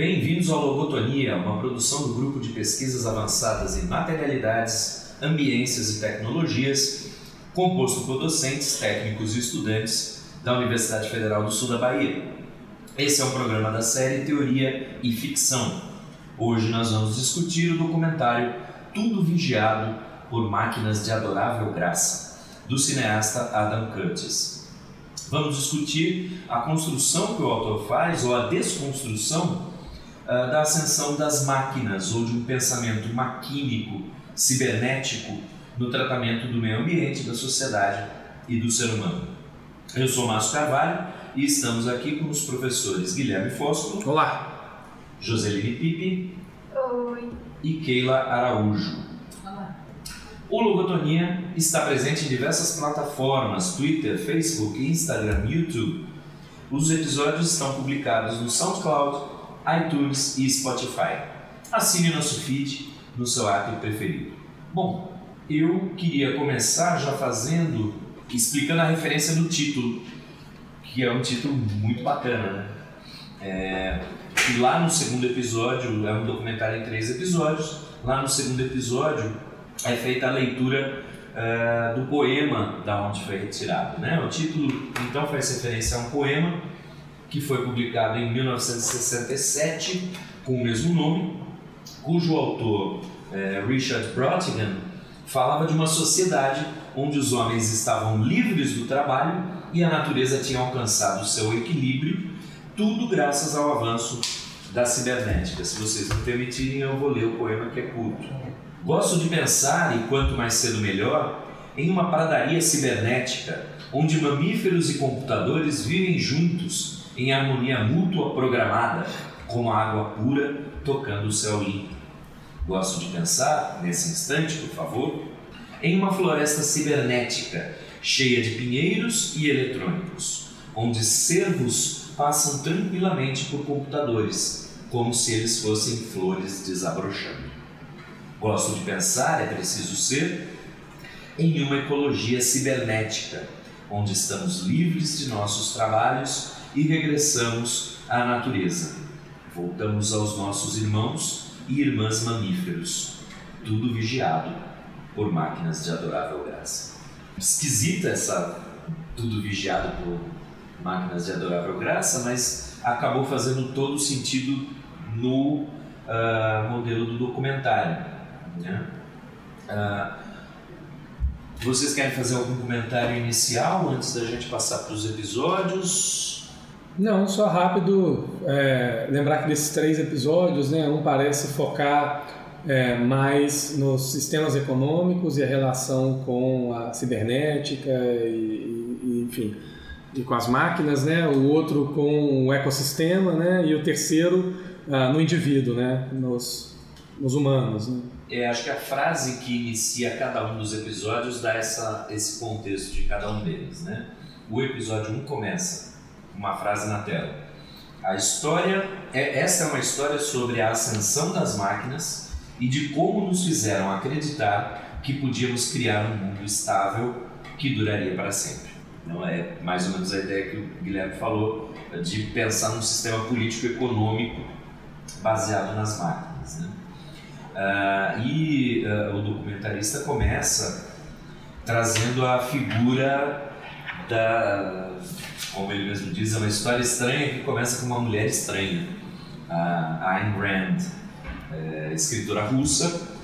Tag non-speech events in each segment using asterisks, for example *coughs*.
Bem-vindos ao Logotonia, uma produção do Grupo de Pesquisas Avançadas em Materialidades, Ambiências e Tecnologias, composto por docentes, técnicos e estudantes da Universidade Federal do Sul da Bahia. Esse é um programa da série Teoria e Ficção. Hoje nós vamos discutir o documentário Tudo Vigiado por Máquinas de Adorável Graça, do cineasta Adam Curtis. Vamos discutir a construção que o autor faz ou a desconstrução ah, da ascensão das máquinas ou de um pensamento maquínico, cibernético no tratamento do meio ambiente, da sociedade e do ser humano. Eu sou Márcio Carvalho e estamos aqui com os professores Guilherme Fósforo. Olá. Joseline Pipe. Oi. E Keila Araújo. Olá. O Logotonia está presente em diversas plataformas: Twitter, Facebook, Instagram, YouTube. Os episódios estão publicados no SoundCloud, iTunes e Spotify. Assine nosso feed no seu app preferido. Bom, eu queria começar já fazendo, explicando a referência do título, que é um título muito bacana, né? É, e lá no segundo episódio, é um documentário em três episódios, lá no segundo episódio é feita a leitura uh, do poema da onde foi retirado. Né? O título então faz referência a um poema que foi publicado em 1967 com o mesmo nome, cujo autor, é, Richard Brautigan, falava de uma sociedade onde os homens estavam livres do trabalho e a natureza tinha alcançado seu equilíbrio, tudo graças ao avanço da cibernética. Se vocês me permitirem, eu vou ler o poema que é curto. Gosto de pensar, e quanto mais cedo melhor, em uma pradaria cibernética onde mamíferos e computadores vivem juntos em harmonia mútua programada, como a água pura tocando o céu limpo. Gosto de pensar, nesse instante, por favor, em uma floresta cibernética cheia de pinheiros e eletrônicos, onde cervos passam tranquilamente por computadores, como se eles fossem flores desabrochando. Gosto de pensar, é preciso ser, em uma ecologia cibernética, onde estamos livres de nossos trabalhos e regressamos à natureza. Voltamos aos nossos irmãos e irmãs mamíferos, tudo vigiado por máquinas de adorável graça. Esquisita essa tudo vigiado por máquinas de adorável graça, mas acabou fazendo todo sentido no uh, modelo do documentário. Né? Uh, vocês querem fazer algum comentário inicial antes da gente passar para os episódios? Não, só rápido é, lembrar que desses três episódios, né, um parece focar é, mais nos sistemas econômicos e a relação com a cibernética e, e, enfim, e com as máquinas, né, o outro com o ecossistema, né, e o terceiro ah, no indivíduo, né, nos, nos humanos. Né. É, acho que a frase que inicia cada um dos episódios dá essa, esse contexto de cada um deles, né? O episódio 1 um começa uma frase na tela. A história, é, essa é uma história sobre a ascensão das máquinas e de como nos fizeram acreditar que podíamos criar um mundo estável que duraria para sempre. Não é mais ou menos a ideia que o Guilherme falou de pensar num sistema político-econômico baseado nas máquinas. Né? Uh, e uh, o documentarista começa trazendo a figura da como ele mesmo diz, é uma história estranha que começa com uma mulher estranha, a Ayn Rand, é, escritora russa,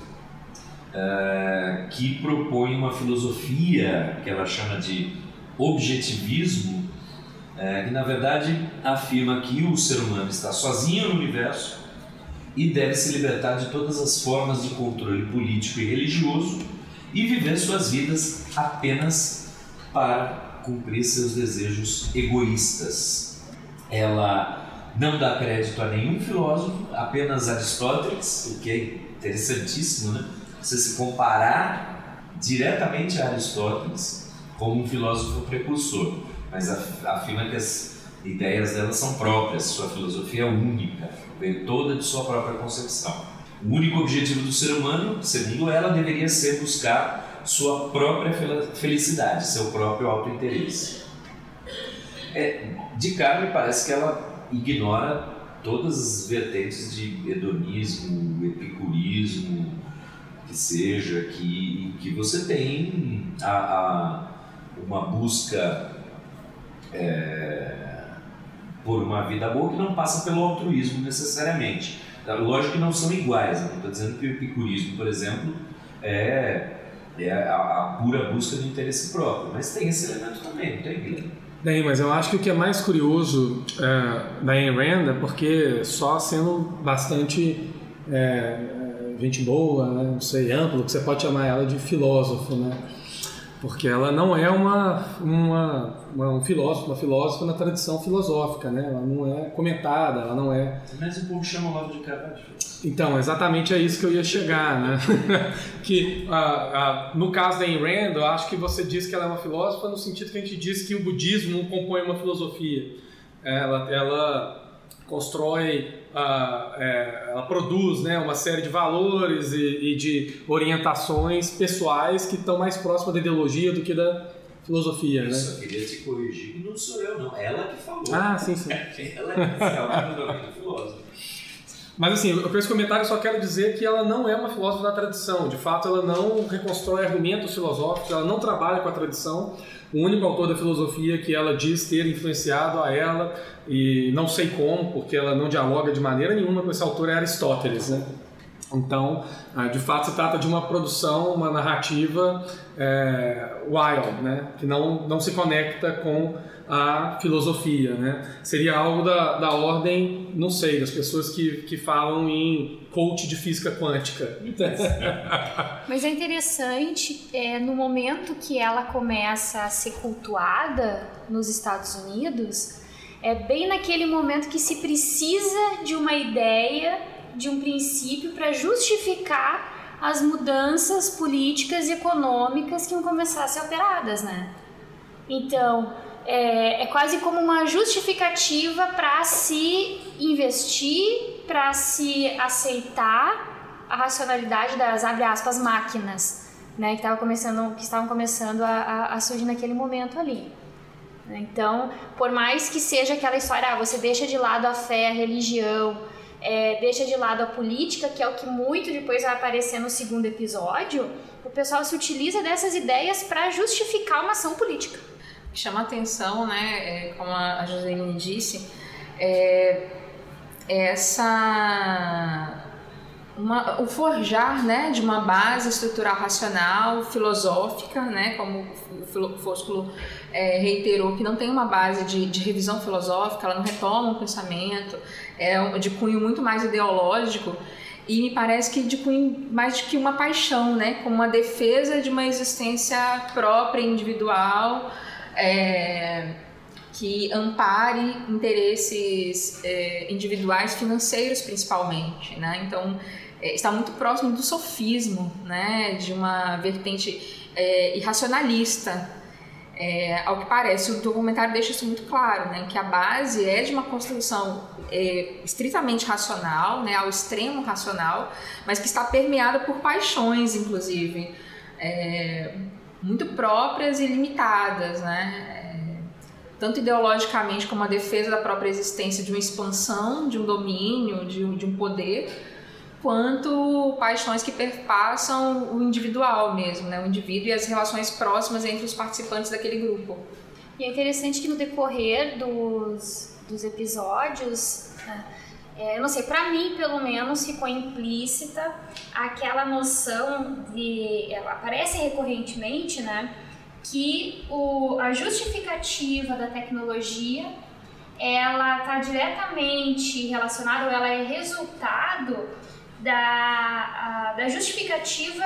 é, que propõe uma filosofia que ela chama de objetivismo, é, que na verdade afirma que o ser humano está sozinho no universo e deve se libertar de todas as formas de controle político e religioso e viver suas vidas apenas para cumprir seus desejos egoístas. Ela não dá crédito a nenhum filósofo, apenas Aristóteles, o que é interessantíssimo, né? Você se comparar diretamente a Aristóteles como um filósofo precursor, mas afirma que as ideias dela são próprias, sua filosofia é única, vem toda de sua própria concepção. O único objetivo do ser humano, segundo ela, deveria ser buscar sua própria felicidade, seu próprio autointeresse. É, de cara me parece que ela ignora todas as vertentes de hedonismo, epicurismo, que seja, que, que você tem a, a uma busca é, por uma vida boa que não passa pelo altruísmo necessariamente. Lógico que não são iguais, não estou dizendo que o epicurismo, por exemplo, é, é a, a, pura busca do interesse próprio, mas tem esse elemento também, não tem, Guilherme? Mas eu acho que o que é mais curioso é, da Ayn Rand é porque só sendo bastante é, gente boa, né, não sei, amplo, que você pode chamar ela de filósofo, né? Porque ela não é uma, uma, uma, um filósofo, uma filósofa na tradição filosófica, né? Ela não é comentada, ela não é. Mas o povo chama logo de Carvalho. Então, exatamente é isso que eu ia chegar, né? *laughs* que no caso da Ayn Rand, eu acho que você diz que ela é uma filósofa no sentido que a gente diz que o budismo compõe uma filosofia. Ela, ela constrói, uh, é, ela produz né, uma série de valores e, e, de orientações pessoais que estão mais próximas da ideologia do que da filosofia. Eu né? só queria te corrigir, não sou eu, não. Ela que falou. Ah, sim, sim. *laughs* ela é filósofa. Mas assim, com esse comentário eu só quero dizer que ela não é uma filósofa da tradição. De fato, ela não reconstrói argumentos filosóficos, ela não trabalha com a tradição o único autor da filosofia que ela diz ter influenciado a ela, e não sei como, porque ela não dialoga de maneira nenhuma com esse autor, é Aristóteles. Né? Então, ah, de fato, se trata de uma produção, uma narrativa é, wild, né? que não, não se conecta com a filosofia. Né? Seria algo da, da ordem, não sei, das pessoas que, que falam em coach de física quântica. *laughs* Mas é interessante, é, no momento que ela começa a ser cultuada nos Estados Unidos, é bem naquele momento que se precisa de uma ideia, de um princípio para justificar as mudanças políticas e econômicas que iam começar a ser operadas, né? Então, é, é quase como uma justificativa para se investir, para se aceitar a racionalidade das, abre aspas, máquinas, né, que, começando, que estavam começando a, a, a surgir naquele momento ali. Então, por mais que seja aquela história, ah, você deixa de lado a fé, a religião, é, deixa de lado a política, que é o que muito depois vai aparecer no segundo episódio, o pessoal se utiliza dessas ideias para justificar uma ação política chama atenção, né, é, como a Joseline disse, é, é essa uma, o forjar né, de uma base estrutural racional, filosófica, né, como o Fósculo é, reiterou, que não tem uma base de, de, revisão filosófica, ela não retoma um pensamento, é de cunho muito mais ideológico, e me parece que de cunho mais que uma paixão, né, como uma defesa de uma existência própria, individual, é, que ampare interesses é, individuais financeiros principalmente, né? Então é, está muito próximo do sofismo, né? De uma vertente é, irracionalista. É, ao que parece, o documentário deixa isso muito claro, né? Que a base é de uma construção é, estritamente racional, né? Ao extremo racional, mas que está permeada por paixões, inclusive. Muito próprias e limitadas, né? É, tanto ideologicamente como a defesa da própria existência de uma expansão, de um domínio, de de um poder, quanto paixões que perpassam o individual mesmo, né? o indivíduo e as relações próximas entre os participantes daquele grupo. E é interessante que no decorrer dos, dos episódios, né, é, eu não sei, para mim pelo menos ficou implícita aquela noção de. Ela aparece recorrentemente, né? Que o, a justificativa da tecnologia ela está diretamente relacionada, ou ela é resultado da, a, da justificativa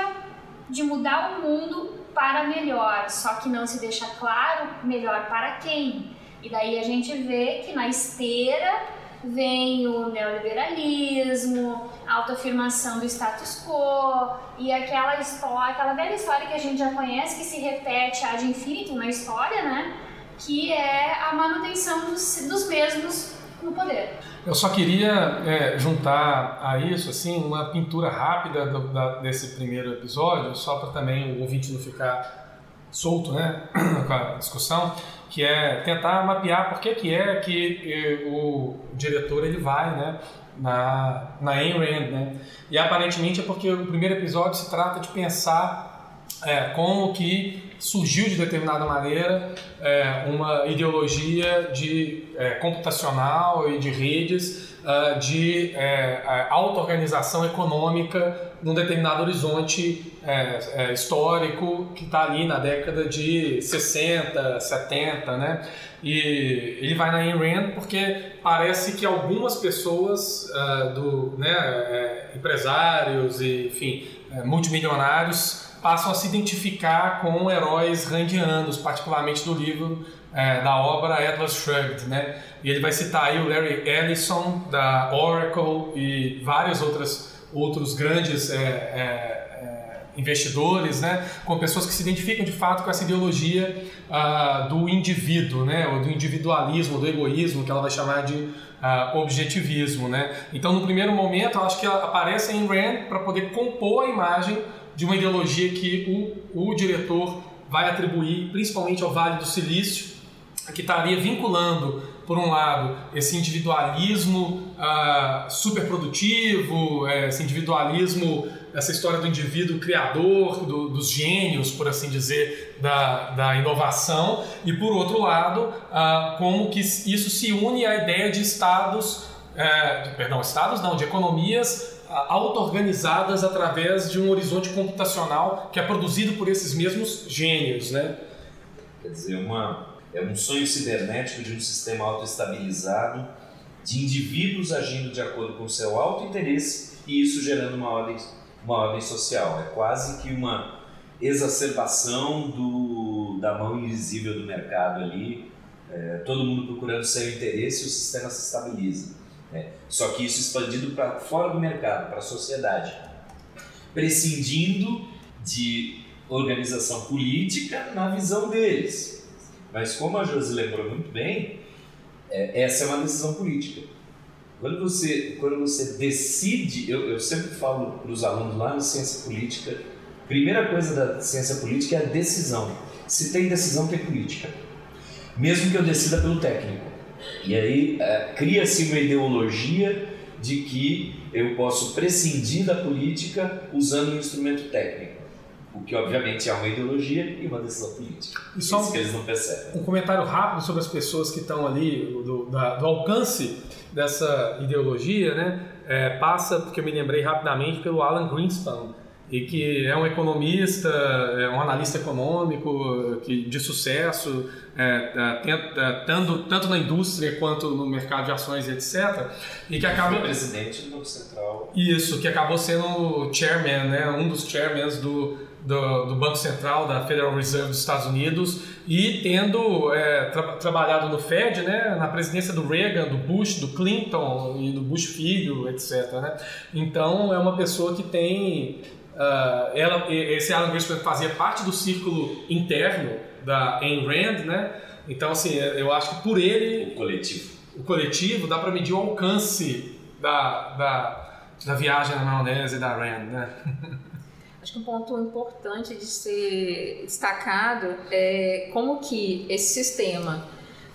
de mudar o mundo para melhor, só que não se deixa claro melhor para quem. E daí a gente vê que na esteira vem o neoliberalismo, a autoafirmação do status quo e aquela história, aquela velha história que a gente já conhece, que se repete ad infinitum na história, né? Que é a manutenção dos, dos mesmos no poder. Eu só queria é, juntar a isso assim uma pintura rápida do, da, desse primeiro episódio, só para também o ouvinte não ficar solto né, *clears throat* com a discussão, que é tentar mapear por que, que é que o diretor ele vai né, na, na Ayn Rand. Né? E aparentemente é porque o primeiro episódio se trata de pensar é, como que surgiu de determinada maneira é, uma ideologia de é, computacional e de redes uh, de é, auto-organização econômica num determinado horizonte é, é, histórico que está ali na década de 60, 70, né? E ele vai na Ayn Rand porque parece que algumas pessoas, uh, do, né, é, empresários e, enfim, é, multimilionários passam a se identificar com heróis randianos, particularmente do livro é, da obra Atlas Shrugged, né? E ele vai citar aí o Larry Ellison da Oracle e vários outros outros grandes é, é, é, investidores, né? Com pessoas que se identificam de fato com essa ideologia uh, do indivíduo, né? Ou do individualismo, do egoísmo, que ela vai chamar de uh, objetivismo, né? Então, no primeiro momento, eu acho que aparece em Rand para poder compor a imagem de uma ideologia que o, o diretor vai atribuir principalmente ao Vale do Silício, que estaria vinculando, por um lado, esse individualismo uh, superprodutivo, é, esse individualismo, essa história do indivíduo criador, do, dos gênios, por assim dizer, da, da inovação, e por outro lado, uh, como que isso se une à ideia de estados, uh, perdão, estados não, de economias auto-organizadas através de um horizonte computacional que é produzido por esses mesmos gênios, né? Quer dizer, uma, é um sonho cibernético de um sistema autoestabilizado, de indivíduos agindo de acordo com seu alto interesse e isso gerando uma ordem, uma ordem social. É quase que uma exacerbação do, da mão invisível do mercado ali, é, todo mundo procurando seu interesse e o sistema se estabiliza. Né? Só que isso expandido para fora do mercado, para a sociedade, prescindindo de organização política na visão deles. Mas como a Josi lembrou muito bem, é, essa é uma decisão política. Quando você, quando você decide, eu, eu sempre falo para os alunos lá na ciência política, primeira coisa da ciência política é a decisão. Se tem decisão, tem política. Mesmo que eu decida pelo técnico. E aí é, cria-se uma ideologia de que eu posso prescindir da política usando um instrumento técnico. O que obviamente é uma ideologia e uma decisão política. E só Isso que eles não percebem. Um comentário rápido sobre as pessoas que estão ali, do, da, do alcance dessa ideologia, né? É, passa, porque eu me lembrei rapidamente, pelo Alan Greenspan, e que é um economista, é um analista econômico que, de sucesso, é, é tenta, tanto, tanto na indústria quanto no mercado de ações, etc. E que acaba Foi presidente do Banco Central. Isso, que acabou sendo chairman, né, um dos chairmans do, do, do, Banco Central da Federal Reserve dos Estados Unidos e tendo é, tra trabalhado no Fed, né, na presidência do Reagan, do Bush, do Clinton e do Bush filho, etc. Né? Então é uma pessoa que tem Uh, ela, esse Alan Greenspan fazia parte do círculo interno da Ayn Rand, né? Então, assim, eu acho que por ele... O coletivo. O coletivo, dá para medir o alcance da, da, da viagem na maionese da Rand, né? *laughs* Acho que um ponto importante de ser destacado é como que esse sistema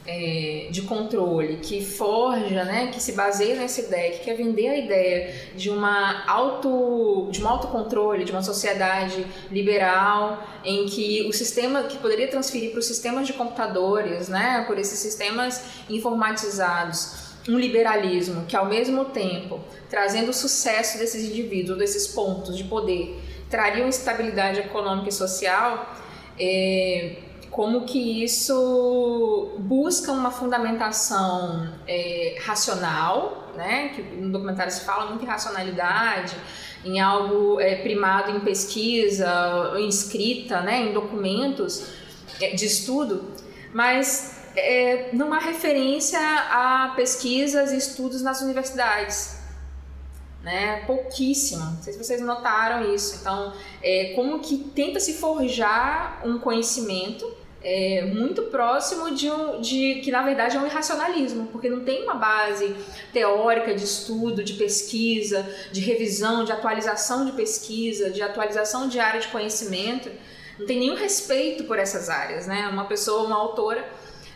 é, de controle que forja, né, que se baseia nessa ideia, que quer vender a ideia de uma auto, de um autocontrole, de uma sociedade liberal, em que o sistema que poderia transferir para os sistemas de computadores, né, por esses sistemas informatizados, um liberalismo que ao mesmo tempo trazendo o sucesso desses indivíduos, desses pontos de poder, trariam estabilidade econômica e social. É, como que isso busca uma fundamentação é, racional, né? Que no documentário se fala muito em racionalidade, em algo é, primado em pesquisa, em escrita, né? Em documentos é, de estudo, mas é, há referência a pesquisas e estudos nas universidades. Né, pouquíssima. Não sei se vocês notaram isso. Então, é, como que tenta se forjar um conhecimento é, muito próximo de, um, de que na verdade é um irracionalismo, porque não tem uma base teórica de estudo, de pesquisa, de revisão, de atualização de pesquisa, de atualização de área de conhecimento, não tem nenhum respeito por essas áreas, né? Uma pessoa, uma autora,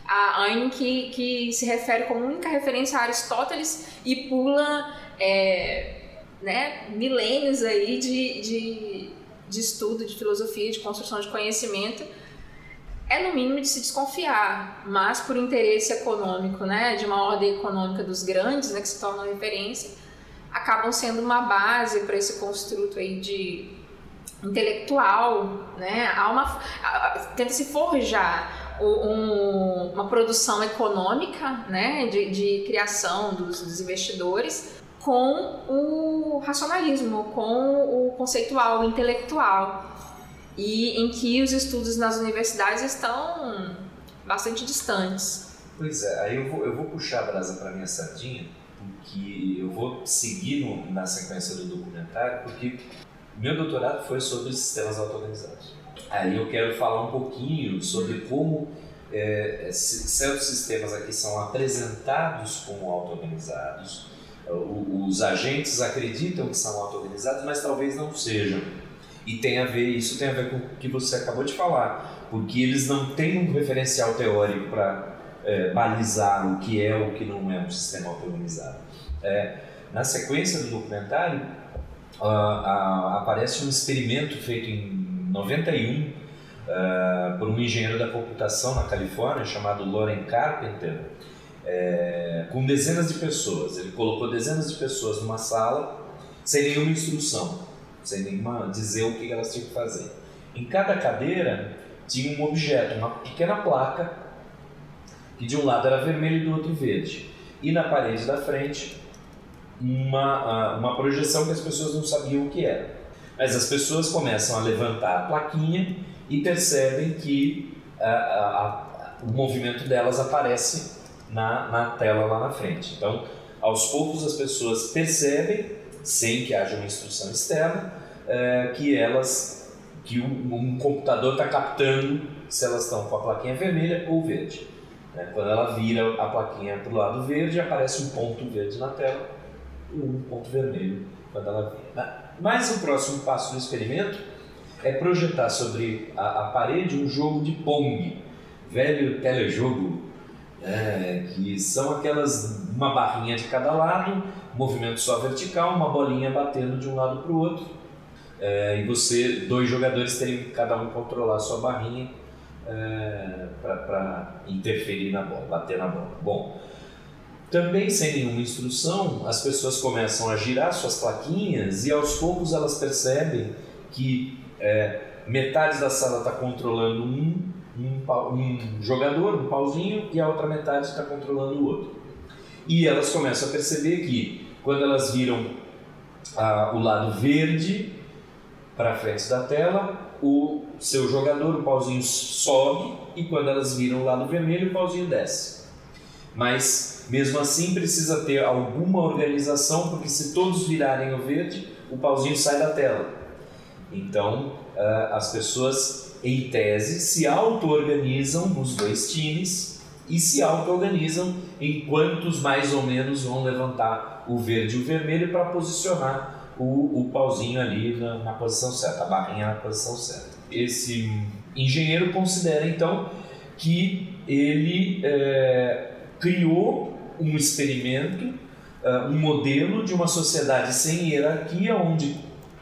a Ayn, que, que se refere como única referência a Aristóteles e pula é, né, milênios aí de, de, de estudo, de filosofia, de construção de conhecimento, é no mínimo de se desconfiar, mas por interesse econômico, né, de uma ordem econômica dos grandes, né, que se tornam referência, acabam sendo uma base para esse construto aí de intelectual, né? Há uma tenta se forjar um, uma produção econômica, né, de, de criação dos, dos investidores com o racionalismo, com o conceitual, o intelectual e em que os estudos nas universidades estão bastante distantes. Pois é, aí eu vou, eu vou puxar a brasa para minha sardinha, porque eu vou seguir no, na sequência do documentário, porque meu doutorado foi sobre sistemas auto-organizados. Aí eu quero falar um pouquinho sobre como é, certos sistemas aqui são apresentados como auto-organizados, os agentes acreditam que são auto-organizados, mas talvez não sejam. E tem a ver, isso tem a ver com o que você acabou de falar, porque eles não têm um referencial teórico para é, balizar o que é ou o que não é um sistema auto-organizado. É, na sequência do documentário, aparece um experimento feito em 91 uh, por um engenheiro da computação na Califórnia chamado Loren Carpenter, é, com dezenas de pessoas. Ele colocou dezenas de pessoas numa sala sem nenhuma instrução sem nenhuma dizer o que elas tinham que fazer. Em cada cadeira tinha um objeto, uma pequena placa, que de um lado era vermelho e do outro verde. E na parede da frente, uma, uma projeção que as pessoas não sabiam o que era. Mas as pessoas começam a levantar a plaquinha e percebem que a, a, o movimento delas aparece na, na tela lá na frente. Então, aos poucos as pessoas percebem sem que haja uma instrução externa, é, que elas, que um, um computador está captando se elas estão com a plaquinha vermelha ou verde. Né? Quando ela vira a plaquinha para o lado verde, aparece um ponto verde na tela e um ponto vermelho quando ela vira. Né? Mas o próximo passo do experimento é projetar sobre a, a parede um jogo de Pong, velho telejogo, né? que são aquelas, uma barrinha de cada lado movimento só vertical, uma bolinha batendo de um lado para o outro. É, e você, dois jogadores, que cada um controlar a sua barrinha é, para interferir na bola, bater na bola. Bom, também sem nenhuma instrução, as pessoas começam a girar suas plaquinhas e aos poucos elas percebem que é, metade da sala está controlando um, um, um jogador, um pauzinho, e a outra metade está controlando o outro. E elas começam a perceber que quando elas viram ah, o lado verde para frente da tela, o seu jogador, o pauzinho sobe e quando elas viram o lado vermelho, o pauzinho desce. Mas mesmo assim precisa ter alguma organização, porque se todos virarem o verde, o pauzinho sai da tela. Então ah, as pessoas, em tese, se auto-organizam os dois times e se auto-organizam em quantos mais ou menos vão levantar o verde e o vermelho para posicionar o, o pauzinho ali na, na, posição certa, a barrinha na posição certa. Esse engenheiro considera então que ele é, criou um experimento, uh, um modelo de uma sociedade sem hierarquia, onde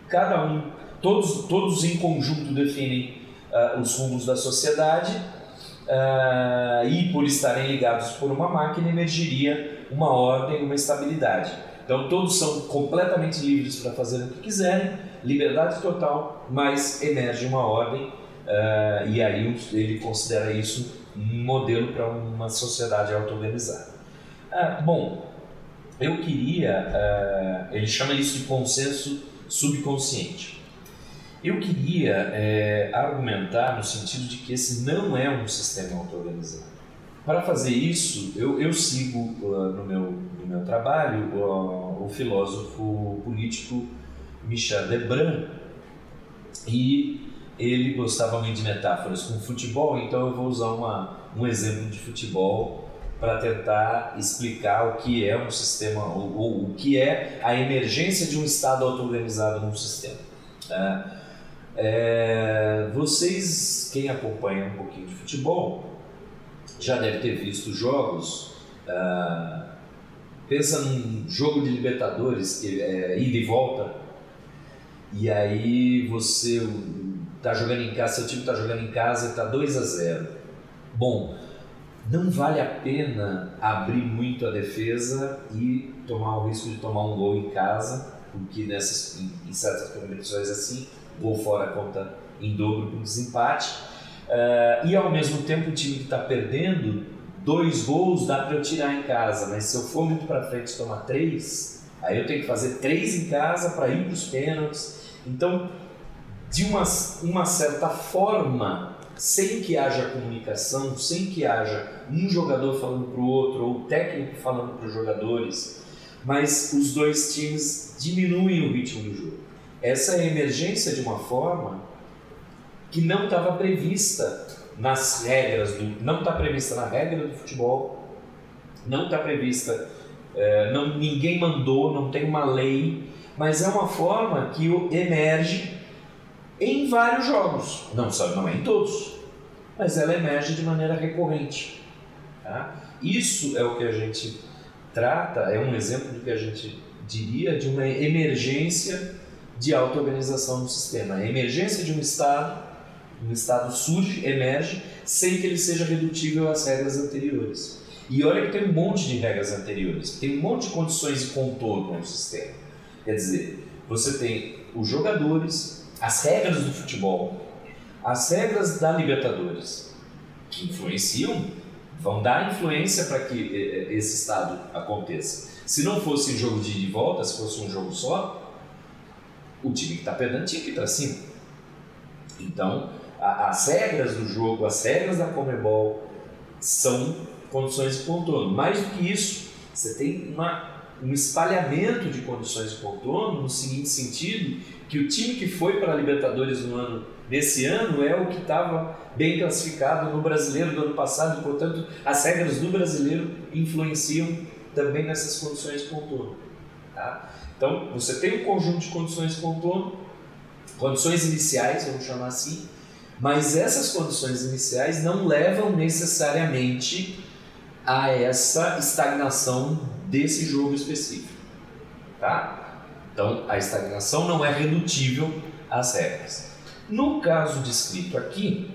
cada um, todos, todos em conjunto definem uh, os rumos da sociedade uh, e por estarem ligados por uma máquina emergiria uma ordem, uma estabilidade. Então todos são completamente livres para fazer o que quiserem, liberdade total, mas emerge uma ordem uh, e aí ele considera isso um modelo para uma sociedade auto-organizada. Bom, eu queria, ele chama isso de consenso subconsciente. Eu queria é, argumentar no sentido de que esse não é um sistema auto-organizado. Para fazer isso, eu, eu sigo uh, no, meu, no meu trabalho uh, o filósofo político Michel Debrun e ele gostava muito de metáforas com futebol, então eu vou usar uma, um exemplo de futebol para tentar explicar o que é um sistema, ou, ou, o que é a emergência de um Estado auto-organizado num sistema. Uh, É, vocês, quem acompanha um pouquinho de futebol, já deve ter visto jogos. Uh, pensa num jogo de Libertadores, que é ida e volta, e aí você tá jogando em casa, seu time está jogando em casa e está 2 a 0. Bom, não vale a pena abrir muito a defesa e tomar o risco de tomar um gol em casa, porque nessas, em, em certas competições assim, gol fora conta em dobro para o desempate. Uh, e ao mesmo tempo o time que está perdendo dois gols dá para eu tirar em casa, mas se eu for muito para frente e tomar três, aí eu tenho que fazer três em casa para ir para os pênaltis. Então, de uma, uma certa forma, sem que haja comunicação, sem que haja um jogador falando para o outro ou o técnico falando para os jogadores, mas os dois times diminuem o ritmo do jogo. Essa emergência de uma forma que não estava prevista nas regras do, não está prevista na regra do futebol, não está prevista, é, não, ninguém mandou, não tem uma lei, mas é uma forma que emerge em vários jogos, não sabe, não é em todos, mas ela emerge de maneira recorrente. Tá? Isso é o que a gente trata, é um exemplo do que a gente diria de uma emergência de auto-organização do sistema, a emergência de um Estado um Estado surge, emerge, sem que ele seja redutível às regras anteriores. E olha que tem um monte de regras anteriores, tem um monte de condições de contorno no sistema. Quer dizer, você tem os jogadores, as regras do futebol, as regras da Libertadores, que influenciam, vão dar influência para que eh, eh, esse estado aconteça. Se não fosse jogo de e volta, se fosse um jogo só, o time que está perdendo tinha que ir para cima. Então, as regras do jogo, as regras da Comebol são condições de contorno. Mais do que isso, você tem uma, um espalhamento de condições de contorno no seguinte sentido, que o time que foi para a Libertadores no ano nesse ano é o que estava bem classificado no brasileiro do ano passado, portanto, as regras do brasileiro influenciam também nessas condições de contorno. Tá? Então, você tem um conjunto de condições de contorno, condições iniciais, vamos chamar assim, mas essas condições iniciais não levam necessariamente a essa estagnação desse jogo específico. Tá? Então, a estagnação não é redutível às regras. No caso descrito aqui,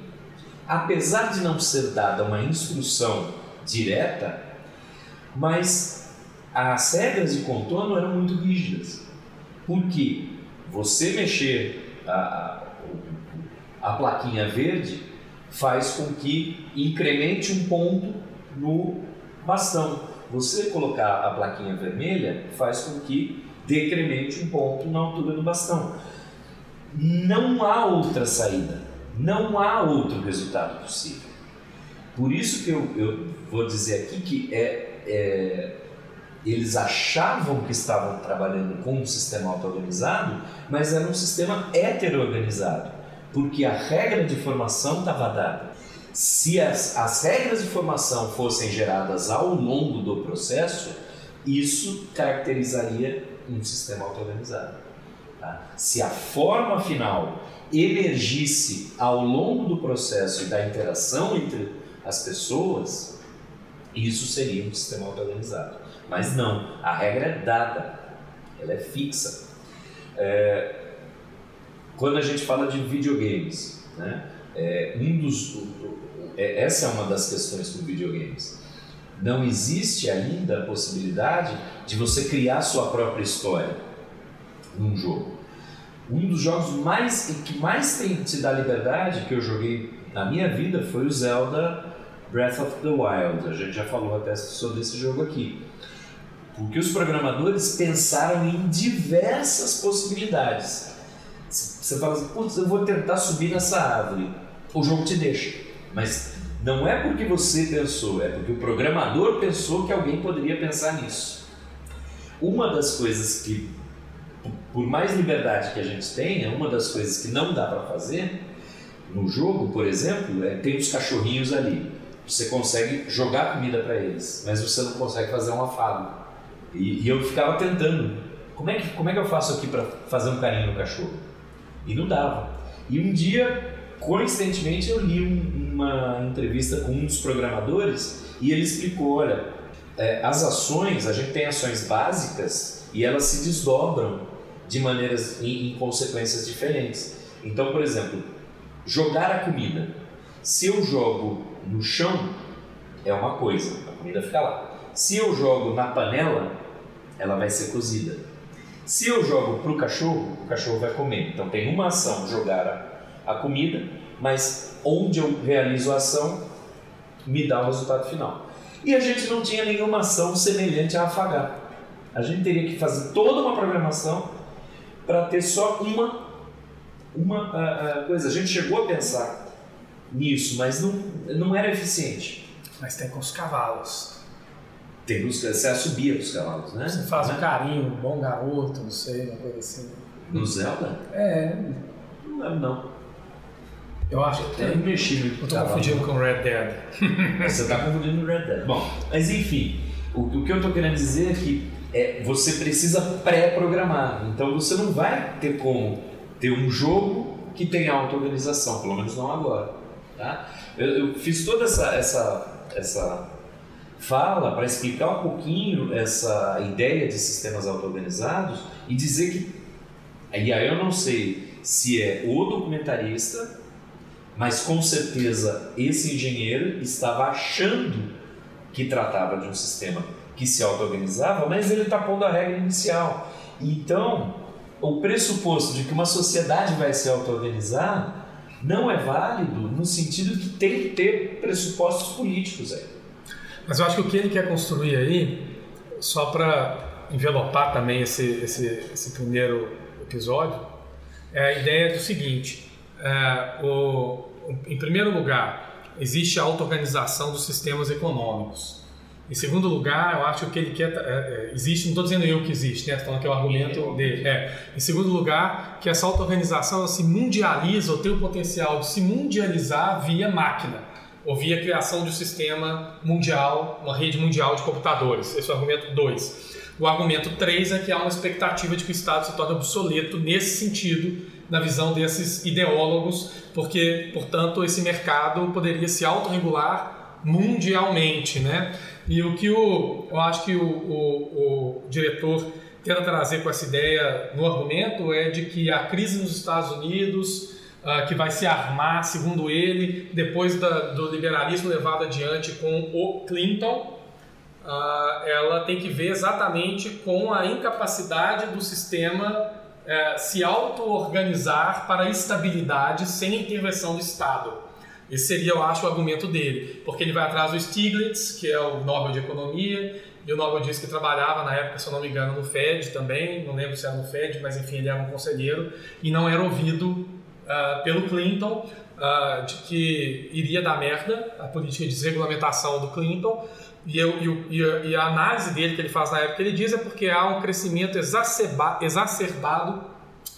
apesar de não ser dada uma instrução direta, mas as regras de contorno eram muito rígidas. Porque você mexer a, a plaquinha verde faz com que incremente um ponto no bastão. Você colocar a plaquinha vermelha faz com que decremente um ponto na altura do bastão. Não há outra saída, não há outro resultado possível. Por isso que eu, eu vou dizer aqui que é, é, eles achavam que estavam trabalhando com um sistema auto-organizado, mas era um sistema heterorganizado porque a regra de formação estava dada. Se as, as regras de formação fossem geradas ao longo do processo, isso caracterizaria um sistema auto-organizado. Tá? Se a forma final emergisse ao longo do processo e da interação entre as pessoas, isso seria um sistema auto-organizado. Mas não, a regra é dada, ela é fixa. É, quando a gente fala de videogames, né? É, um dos, é, essa é uma das questões com videogames. Não existe ainda a possibilidade de você criar sua própria história num jogo. Um dos jogos mais que mais tem te dá liberdade que eu joguei na minha vida foi o Zelda Breath of the Wild. A gente já falou até sobre esse jogo aqui. Porque os programadores pensaram em diversas possibilidades. Você fala assim, putz, eu vou tentar subir nessa árvore. O jogo te deixa. Mas não é porque você pensou, é porque o programador pensou que alguém poderia pensar nisso. Uma das coisas que, por mais liberdade que a gente tenha, uma das coisas que não dá para fazer no jogo, por exemplo, é tem os cachorrinhos ali. Você consegue jogar comida para eles, mas você não consegue fazer um afago. E, e eu ficava tentando. Como é, que, como é que eu faço aqui para fazer um carinho no cachorro? E não dava. E um dia, coincidentemente, eu li um, uma entrevista com um dos programadores e ele explicou: olha, é, as ações, a gente tem ações básicas e elas se desdobram de maneiras em, em consequências diferentes. Então, por exemplo, jogar a comida. Se eu jogo no chão, é uma coisa, a comida fica lá. Se eu jogo na panela, ela vai ser cozida. Se eu jogo para o cachorro, o cachorro vai comer. Então tem uma ação, jogar a, a comida, mas onde eu realizo a ação, me dá o resultado final. E a gente não tinha nenhuma ação semelhante a afagar. A gente teria que fazer toda uma programação para ter só uma, uma uh, uh, coisa. A gente chegou a pensar nisso, mas não, não era eficiente. Mas tem com os cavalos. Tem os, você assobia os cavalos, né? Você faz um carinho, um bom garoto, não sei, uma coisa assim. No Zelda? É. Não lembro, não. Eu acho que tem. mexido. Eu tô confundindo com Red Dead. *laughs* você tá confundindo com Red Dead. Bom, mas enfim, o, o que eu tô querendo dizer é que é, você precisa pré-programar. Então você não vai ter como ter um jogo que tenha auto-organização, pelo menos não agora. Tá? Eu, eu fiz toda essa, essa, essa fala para explicar um pouquinho essa ideia de sistemas auto-organizados e dizer que, e aí eu não sei se é o documentarista, mas com certeza esse engenheiro estava achando que tratava de um sistema que se auto-organizava, mas ele está pondo a regra inicial. Então, o pressuposto de que uma sociedade vai se auto-organizar não é válido no sentido que tem que ter pressupostos políticos aí. Mas eu acho que o que ele quer construir aí, só para envelopar também esse, esse, esse primeiro episódio, é a ideia do seguinte: é, o, em primeiro lugar, existe a auto-organização dos sistemas econômicos. Em segundo lugar, eu acho que ele quer. É, é, existe, não estou dizendo eu que existe, né? Estou falando que é o argumento dele. É. Em segundo lugar, que essa auto-organização se mundializa ou tem o potencial de se mundializar via máquina ou via criação de um sistema mundial, uma rede mundial de computadores. Esse é o argumento 2. O argumento 3 é que há uma expectativa de que o Estado se torne obsoleto nesse sentido, na visão desses ideólogos, porque, portanto, esse mercado poderia se autorregular mundialmente, né? E o que o, eu acho que o, o, o diretor tenta trazer com essa ideia no argumento é de que a crise nos Estados Unidos, uh, que vai se armar, segundo ele, depois da, do liberalismo levado adiante com o Clinton, uh, ela tem que ver exatamente com a incapacidade do sistema uh, se auto-organizar para estabilidade sem intervenção do Estado. Esse seria, eu acho, o argumento dele, porque ele vai atrás do Stiglitz, que é o Nobel de Economia, e o Nobel disse que trabalhava na época, se eu não me engano, no Fed também, não lembro se era no Fed, mas enfim, ele era um conselheiro, e não era ouvido uh, pelo Clinton uh, de que iria dar merda a política de desregulamentação do Clinton, e, eu, e, e, a análise dele que ele faz na época, ele diz é porque há um crescimento exacerbado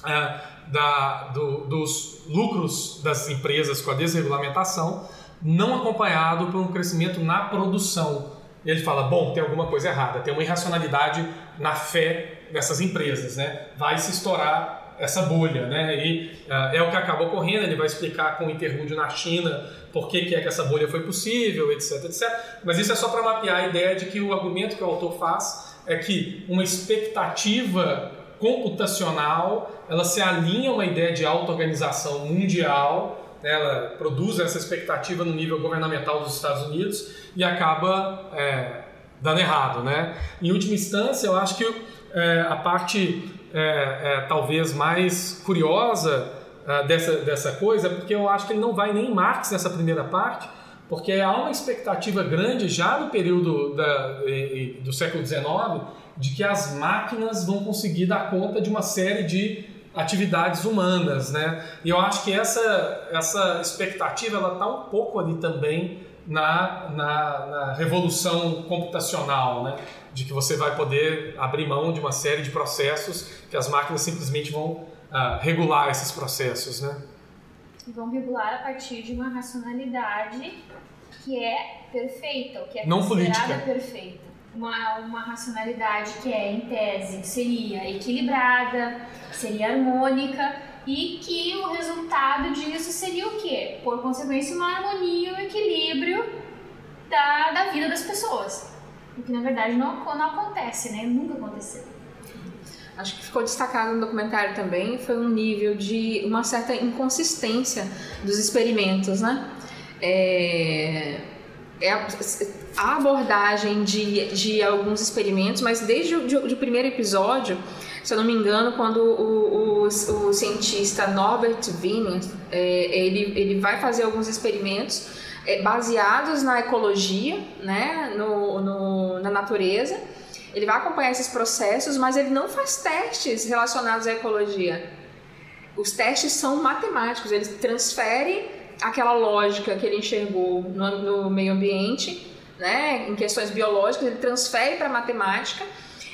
uh, da, do, dos lucros das empresas com a desregulamentação, não acompanhado por um crescimento na produção. Ele fala, bom, tem alguma coisa errada, tem uma irracionalidade na fé dessas empresas, né? Vai se estourar essa bolha, né? E uh, é o que acabou ocorrendo. Ele vai explicar com o interlúdio na China por que, que é que essa bolha foi possível, etc, etc. Mas isso é só para mapear a ideia de que o argumento que o autor faz é que uma expectativa computacional, ela se alinha a uma ideia de auto-organização mundial, né? ela produz essa expectativa no nível governamental dos Estados Unidos e acaba é, dando errado. Né? Em última instância, eu acho que é, a parte é, é talvez mais curiosa é, dessa, dessa coisa porque eu acho que ele não vai nem em Marx nessa primeira parte, porque há uma expectativa grande já no período da, do século XIX de que as máquinas vão conseguir dar conta de uma série de atividades humanas, né? E eu acho que essa, essa expectativa ela está um pouco ali também na, na, na, revolução computacional, né? De que você vai poder abrir mão de uma série de processos que as máquinas simplesmente vão uh, regular esses processos, né? E vão regular a partir de uma racionalidade que é perfeita, que é Não considerada política. perfeita uma, uma racionalidade que é, em tese, seria equilibrada, seria harmônica e que o resultado disso seria o quê? Por consequência, uma harmonia e um equilíbrio da, da vida das pessoas. O que na verdade não, não acontece, né? Nunca aconteceu. Acho que ficou destacado no documentário também foi um nível de uma certa inconsistência dos experimentos, né? É, é a, a, abordagem de, de alguns experimentos, mas desde o de, de primeiro episódio, se eu não me engano, quando o, o, o cientista Norbert Wiener é, ele, ele vai fazer alguns experimentos é, baseados na ecologia, né, no, no, na natureza, ele vai acompanhar esses processos, mas ele não faz testes relacionados à ecologia. Os testes são matemáticos, ele transfere aquela lógica que ele enxergou no, no meio ambiente, né, em questões biológicas, ele transfere para a matemática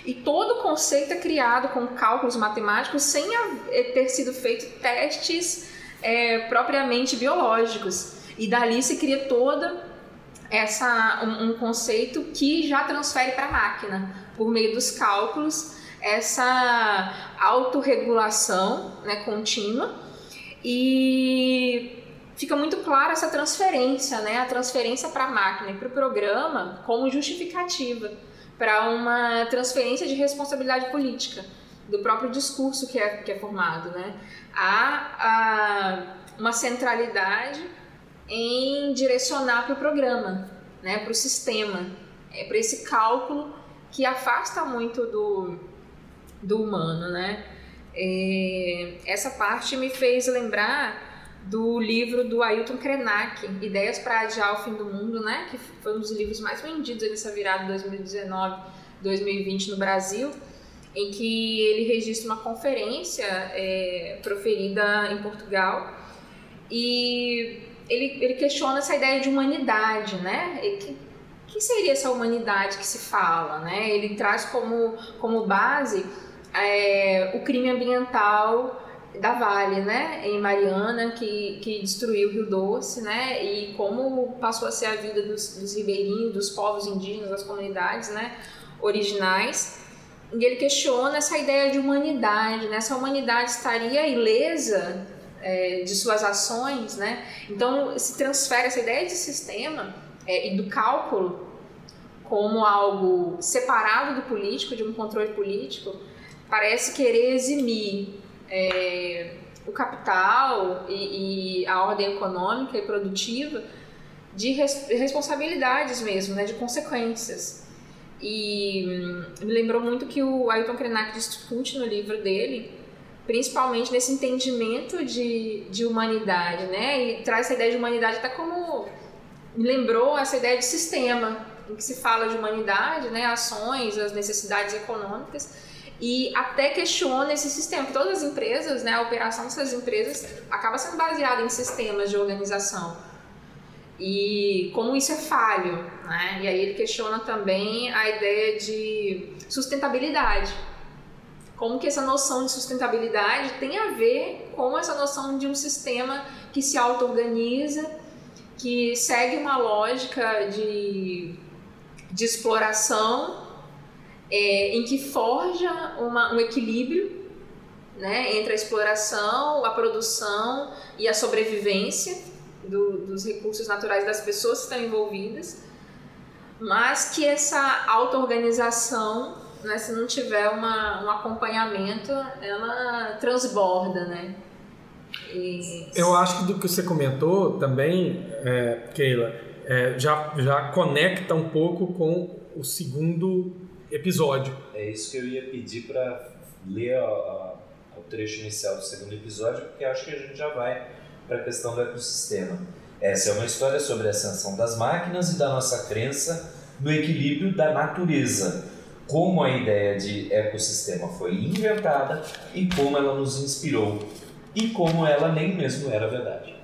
e todo o conceito é criado com cálculos matemáticos sem ter sido feito testes é, propriamente biológicos. E dali se cria toda essa um, um conceito que já transfere para a máquina por meio dos cálculos essa autorregulação né, contínua e fica muito clara essa transferência, né, a transferência para a máquina e para o programa como justificativa para uma transferência de responsabilidade política do próprio discurso que é, que é formado. Né? Há, uma centralidade em direcionar para o programa, né, para o sistema, é, para esse cálculo que afasta muito do, do humano, né? É, essa parte me fez lembrar do livro do Ailton Krenak, Ideias para Adiar o Fim do Mundo, né? Que foi um dos livros mais vendidos nessa virada 2019-2020 no Brasil, em que ele registra uma conferência é, proferida em Portugal e ele, ele questiona essa ideia de humanidade, né? E que, que seria essa humanidade que se fala, né? Ele traz como, como base é, o crime ambiental da Vale, né, em Mariana, que, que destruiu o Rio Doce, né, e como passou a ser a vida dos, dos ribeirinhos, dos povos indígenas, das comunidades, né, originais. E ele questiona essa ideia de humanidade, né, essa humanidade estaria ilesa é, de suas ações, né, então se transfere essa ideia de sistema é, e do cálculo como algo separado do político, de um controle político, parece querer eximir é, o capital e, e, a ordem econômica e produtiva de res, responsabilidades mesmo, né, de consequências. E hum, me lembrou muito que o Ailton Krenak discute no livro dele, principalmente nesse entendimento de, de humanidade, né, e traz essa ideia de humanidade até como me lembrou essa ideia de sistema, em que se fala de humanidade, né, ações, as necessidades econômicas, e até questiona esse sistema. Todas as empresas, né, a operação dessas empresas acaba sendo baseada em sistemas de organização. E como isso é falho, né? E aí ele questiona também a ideia de sustentabilidade. Como que essa noção de sustentabilidade tem a ver com essa noção de um sistema que se auto-organiza, que segue uma lógica de, de exploração é, em que forja uma, um equilíbrio né, entre a exploração, a produção e a sobrevivência do, dos recursos naturais das pessoas que estão envolvidas, mas que essa auto-organização, né, se não tiver uma, um acompanhamento, ela transborda, né? Eu acho que do que você comentou também, é, Keila, é, já, já conecta um pouco com o segundo episódio. É isso que eu ia pedir para ler a, a, o trecho inicial do segundo episódio, porque acho que a gente já vai para a questão do ecossistema. Essa é uma história sobre a ascensão das máquinas e da nossa crença no equilíbrio da natureza, como a ideia de ecossistema foi inventada e como ela nos inspirou e como ela nem mesmo era verdade.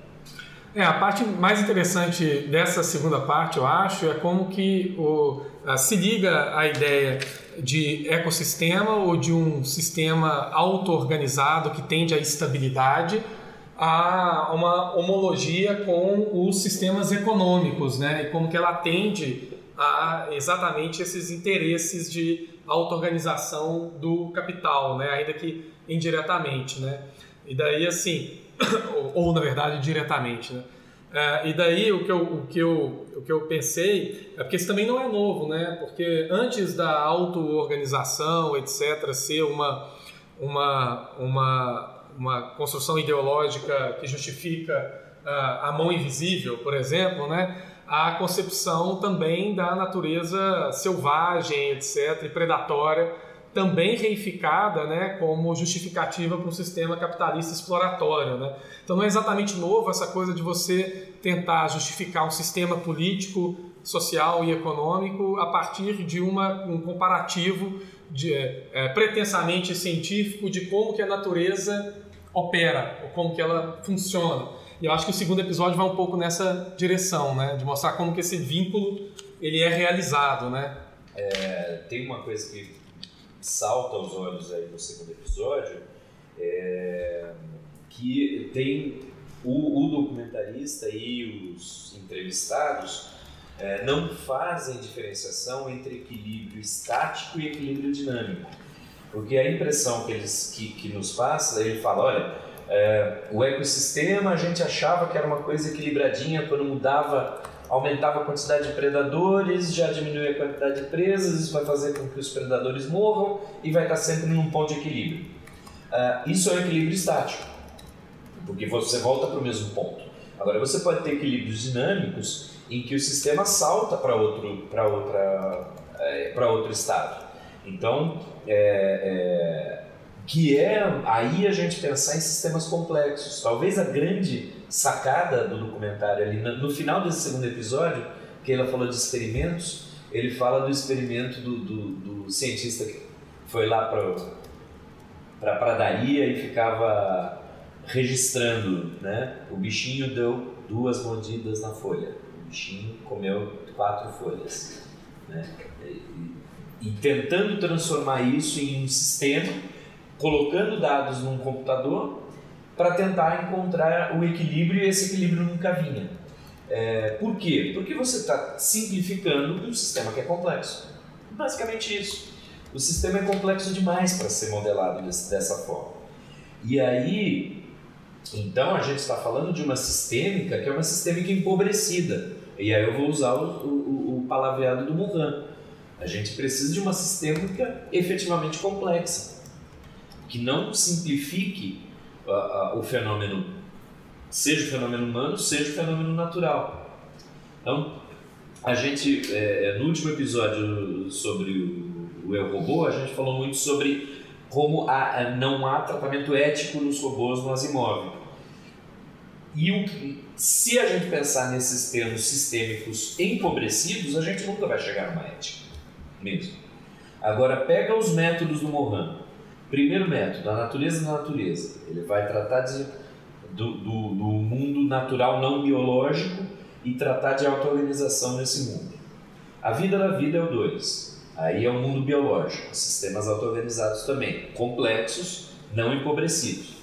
É, a parte mais interessante dessa segunda parte, eu acho, é como que o, se liga a ideia de ecossistema ou de um sistema auto-organizado que tende à estabilidade a uma homologia com os sistemas econômicos, né? E como que ela atende a exatamente esses interesses de auto-organização do capital, né? Ainda que indiretamente, né? E daí, assim, *coughs* ou, na verdade diretamente, né? É, e daí o que, eu, o, que eu, o que eu pensei é porque isso também não é novo, né? Porque antes da auto-organização, etc., ser uma, uma, uma, uma construção ideológica que justifica uh, a mão invisível, por exemplo, né? a concepção também da natureza selvagem, etc., e predatória também reificada né, como justificativa para um sistema capitalista exploratório. Né? Então não é exatamente novo essa coisa de você tentar justificar um sistema político, social e econômico a partir de uma, um comparativo de, é, pretensamente científico de como que a natureza opera, ou como que ela funciona. E eu acho que o segundo episódio vai um pouco nessa direção, né? de mostrar como que esse vínculo ele é realizado. Né? É, tem uma coisa que salta aos olhos aí no segundo episódio, é, que tem o, o, documentarista e os entrevistados é, não fazem diferenciação entre equilíbrio estático e equilíbrio dinâmico. Porque a impressão que, eles, que, que nos passa, ele fala, olha, é, o ecossistema a gente achava que era uma coisa equilibradinha quando mudava aumentava a quantidade de predadores, já diminuía a quantidade de presas, isso vai fazer com que os predadores morram e vai estar sempre num ponto de equilíbrio. Uh, isso é um equilíbrio estático, porque você volta para o mesmo ponto. Agora, você pode ter equilíbrios dinâmicos em que o sistema salta para outro, para outra, é, para outro estado. Então, é, é, que é aí a gente pensar em sistemas complexos. Talvez a grande sacada do documentário ali, no final desse segundo episódio, que ela falou de experimentos, ele fala do experimento do, do, do cientista que foi lá para a pradaria e ficava registrando, né? O bichinho deu duas mordidas na folha, o bichinho comeu quatro folhas, né? E, e tentando transformar isso em um sistema, colocando dados num computador para tentar encontrar o equilíbrio e esse equilíbrio nunca vinha. É, por quê? Porque você está simplificando um sistema que é complexo. Basicamente isso. O sistema é complexo demais para ser modelado desse, dessa forma. E aí, então a gente está falando de uma sistêmica que é uma sistêmica empobrecida. E aí eu vou usar o, o, o palavreado do Mohan. A gente precisa de uma sistêmica efetivamente complexa, que não simplifique o fenômeno, seja o fenômeno humano, seja o fenômeno natural. Então, a gente, é, é, no último episódio sobre o, o Eu Robô, a gente falou muito sobre como há, não há tratamento ético nos robôs no Asimov. E o, se a gente pensar nesses termos sistêmicos empobrecidos, a gente nunca vai chegar numa ética mesmo. Agora, pega os métodos do Mohan Primeiro método, a natureza da natureza. Ele vai tratar de, do, do, do mundo natural não biológico e tratar de auto-organização nesse mundo. A vida da vida é o 2. Aí é o mundo biológico, sistemas auto-organizados também, complexos, não empobrecidos.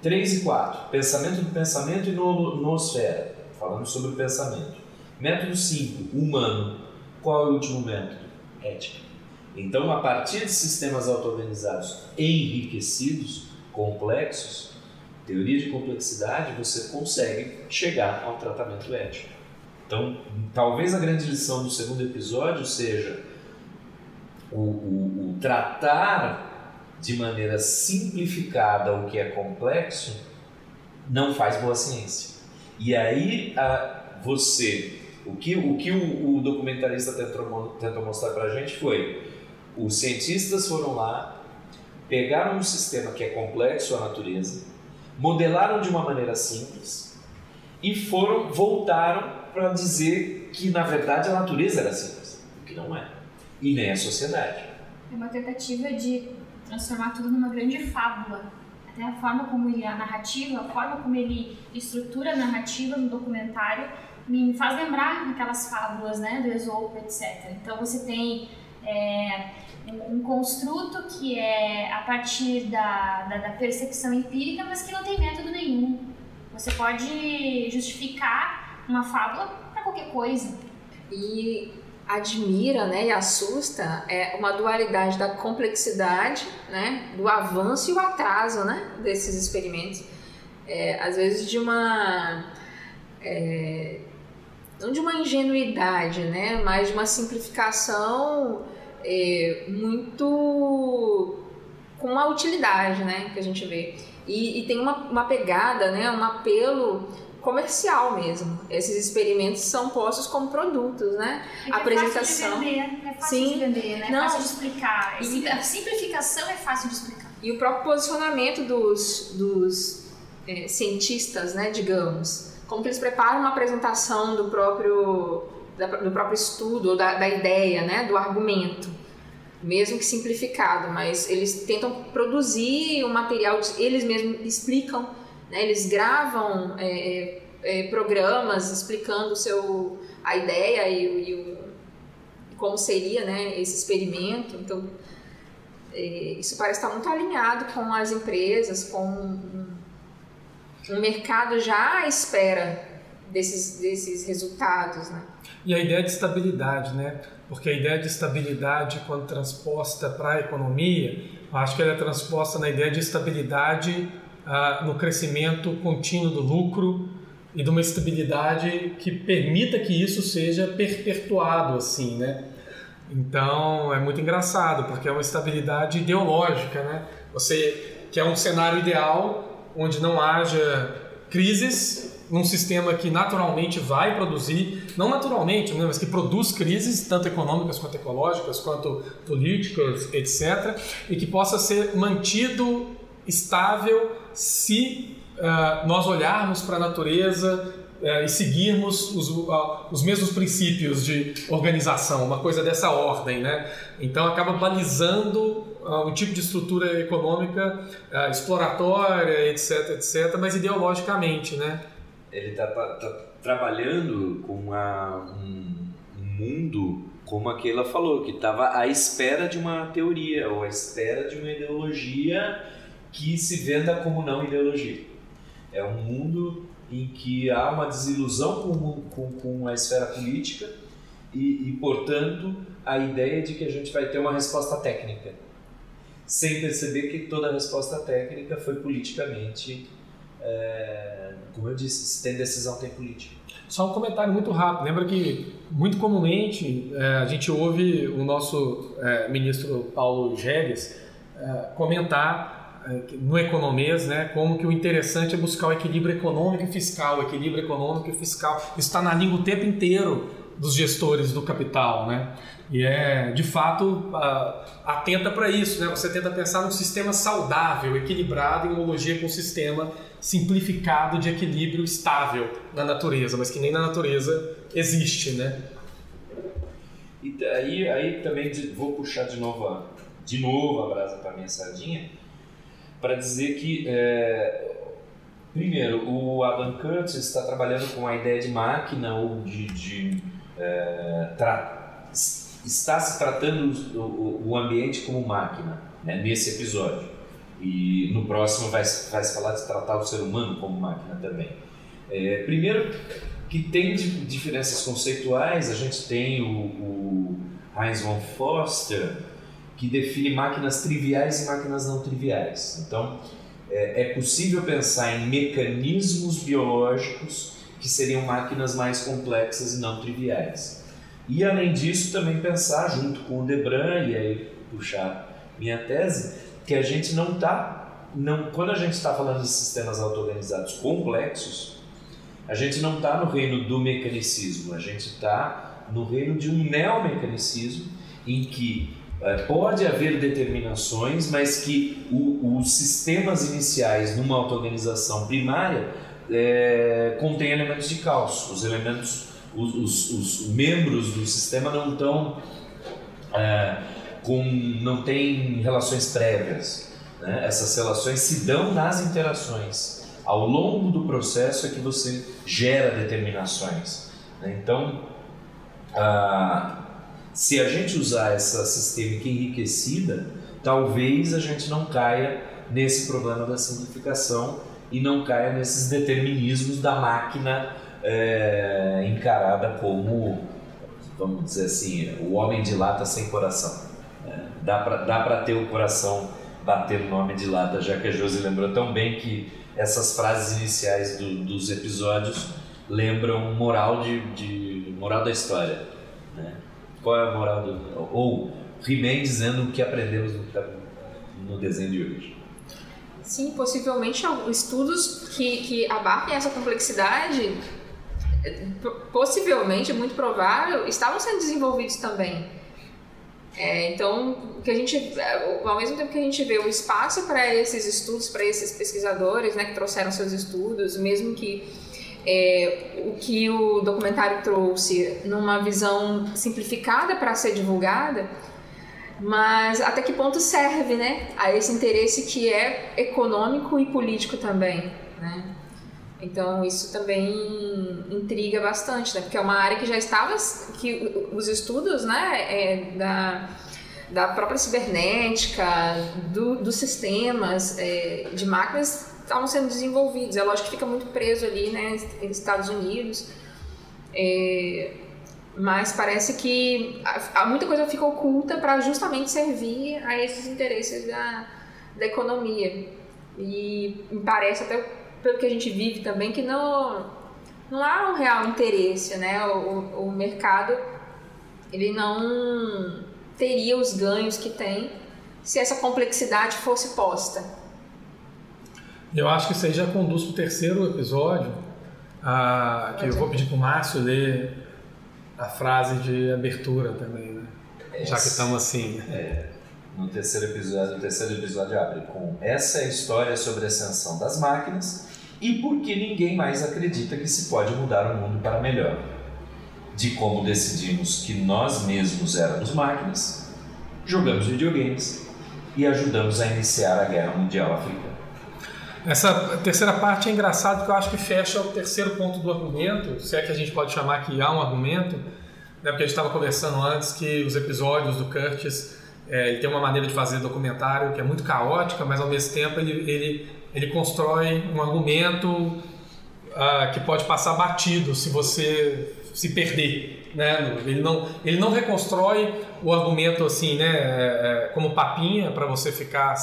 3 e 4, pensamento do pensamento e no, noosfera, falando sobre o pensamento. Método 5, humano. Qual é o último método? Ética. Então, a partir de sistemas auto-organizados enriquecidos, complexos, teoria de complexidade, você consegue chegar ao tratamento ético. Então, talvez a grande lição do segundo episódio seja o, o, o tratar de maneira simplificada o que é complexo não faz boa ciência. E aí a, você, o que o, que o, o documentarista tentou, tentou mostrar para a gente foi os cientistas foram lá, pegaram um sistema que é complexo, a natureza, modelaram de uma maneira simples e foram voltaram para dizer que na verdade a natureza era simples, o que não é, e nem a sociedade. É uma tentativa de transformar tudo numa grande fábula. Até a forma como ele a narrativa, a forma como ele estrutura a narrativa no documentário me faz lembrar aquelas fábulas, né, do Esopo, etc. Então você tem é, um construto que é a partir da, da, da, percepção empírica, mas que não tem método nenhum. Você pode justificar uma fábula para qualquer coisa. E admira né, e assusta é uma dualidade da complexidade, né, do avanço e o atraso né, desses experimentos. É, às vezes de uma. É, não de uma ingenuidade, né, mas de uma simplificação é, muito com uma utilidade né, que a gente vê. E, e tem uma, uma pegada, né, um apelo comercial mesmo. Esses experimentos são postos como produtos, né? a apresentação. É fácil de vender, é fácil Sim. de vender, né? É Não. fácil de explicar. E, a simplificação é fácil de explicar. E o próprio posicionamento dos, dos é, cientistas, né, digamos, como que eles preparam uma apresentação do próprio, do próprio estudo, ou da, da ideia, né, do argumento mesmo que simplificado, mas eles tentam produzir o um material, eles mesmos explicam né? Eles gravam é, é, programas explicando seu, a ideia e, e o, como seria né, esse experimento. Então, é, isso parece estar muito alinhado com as empresas, com um, um mercado já à espera desses, desses resultados. Né? E a ideia de estabilidade, né? Porque a ideia de estabilidade, quando transposta para a economia, acho que ela é transposta na ideia de estabilidade ah, no crescimento contínuo do lucro e de uma estabilidade que permita que isso seja perpetuado assim, né? Então é muito engraçado porque é uma estabilidade ideológica, né? Você quer um cenário ideal onde não haja crises num sistema que naturalmente vai produzir, não naturalmente, né, mas que produz crises, tanto econômicas quanto ecológicas, quanto políticas, etc., e que possa ser mantido estável se uh, nós olharmos para a natureza uh, e seguirmos os, uh, os mesmos princípios de organização, uma coisa dessa ordem, né? Então acaba balizando um tipo de estrutura econômica exploratória, etc, etc, mas ideologicamente, né? Ele está tá trabalhando com uma, um, um mundo como aquela falou, que estava à espera de uma teoria ou à espera de uma ideologia que se venda como não ideologia. É um mundo em que há uma desilusão com, com, com a esfera política e, e, portanto, a ideia de que a gente vai ter uma resposta técnica, sem perceber que toda resposta técnica foi politicamente, é, como eu disse, se tem decisão, tem política. Só um comentário muito rápido. Lembra que, muito comumente, é, a gente ouve o nosso é, ministro Paulo Geres é, comentar no economês, né, como que o interessante é buscar o equilíbrio econômico e fiscal, equilíbrio econômico e fiscal. Está na língua o tempo inteiro dos gestores do capital, né? E é, de fato, atenta para isso, né? Você tenta pensar num sistema saudável, equilibrado, em homologia com um sistema simplificado de equilíbrio estável na natureza, mas que nem na natureza existe, né? E aí, aí também vou puxar de novo a, de novo a brasa para minha sardinha para dizer que, é, primeiro, o Adam Curtis está trabalhando com a ideia de máquina ou de, de é, está se tratando o, o, ambiente como máquina né, nesse episódio e no próximo vai, vai se falar de tratar o ser humano como máquina também. É, primeiro que tem diferenças conceituais, a gente tem o, o Heinz von Foster que define máquinas triviais e máquinas não triviais. Então, é, é possível pensar em mecanismos biológicos que seriam máquinas mais complexas e não triviais. E além disso, também pensar junto com o Debran, e aí puxar minha tese, que a gente não está, não, quando a gente está falando de sistemas auto-organizados complexos, a gente não está no reino do mecanicismo, a gente está no reino de um neomecanicismo em que é, pode haver determinações, mas que o, os sistemas iniciais numa auto-organização primária é, contêm elementos de caos. Os elementos, os, os, os membros do sistema não estão é, com, não têm relações prévias. Né? Essas relações se dão nas interações. Ao longo do processo é que você gera determinações. Né? Então, se a gente usar essa sistêmica enriquecida, talvez a gente não caia nesse problema da simplificação e não caia nesses determinismos da máquina é, encarada como vamos dizer assim, o homem de lata sem coração. Né? Dá para ter o coração bater no homem de lata, já que a Josi lembrou tão bem que essas frases iniciais do, dos episódios lembram moral de, de moral da história. Né? Qual é a moral do. Ou He-Man dizendo o que aprendemos no, no desenho de hoje. Sim, possivelmente estudos que, que abarquem essa complexidade, possivelmente, é muito provável, estavam sendo desenvolvidos também. É, então, que a gente, ao mesmo tempo que a gente vê o espaço para esses estudos, para esses pesquisadores, né, que trouxeram seus estudos, mesmo que é, o que o documentário trouxe numa visão simplificada para ser divulgada, mas até que ponto serve, né, a esse interesse que é econômico e político também, né? Então isso também intriga bastante, né? Porque é uma área que já estava, que os estudos, né, é, da, da própria cibernética, do, dos sistemas é, de máquinas estavam sendo desenvolvidos. É lógico que fica muito preso ali, né, nos Estados Unidos. É, mas parece que há muita coisa fica oculta para justamente servir a esses interesses da, da economia. E me parece, até pelo que a gente vive também, que não, não há um real interesse, né? O, o mercado ele não teria os ganhos que tem se essa complexidade fosse posta. Eu acho que isso aí já conduz para o terceiro episódio, ah, que eu vou pedir para o Márcio ler a frase de abertura também, né? Já que estamos assim. É, no terceiro episódio, o terceiro episódio abre com essa é a história sobre a ascensão das máquinas e por que ninguém mais acredita que se pode mudar o mundo para melhor. De como decidimos que nós mesmos éramos máquinas, jogamos videogames e ajudamos a iniciar a Guerra Mundial Africana. Essa terceira parte é engraçado porque eu acho que fecha o terceiro ponto do argumento, se é que a gente pode chamar que há um argumento, né, porque a gente estava conversando antes que os episódios do Curtis é, ele tem uma maneira de fazer documentário que é muito caótica, mas ao mesmo tempo ele, ele, ele constrói um argumento uh, que pode passar batido se você se perder. Né? Ele, não, ele não reconstrói o argumento assim, né, é, é como papinha para você ficar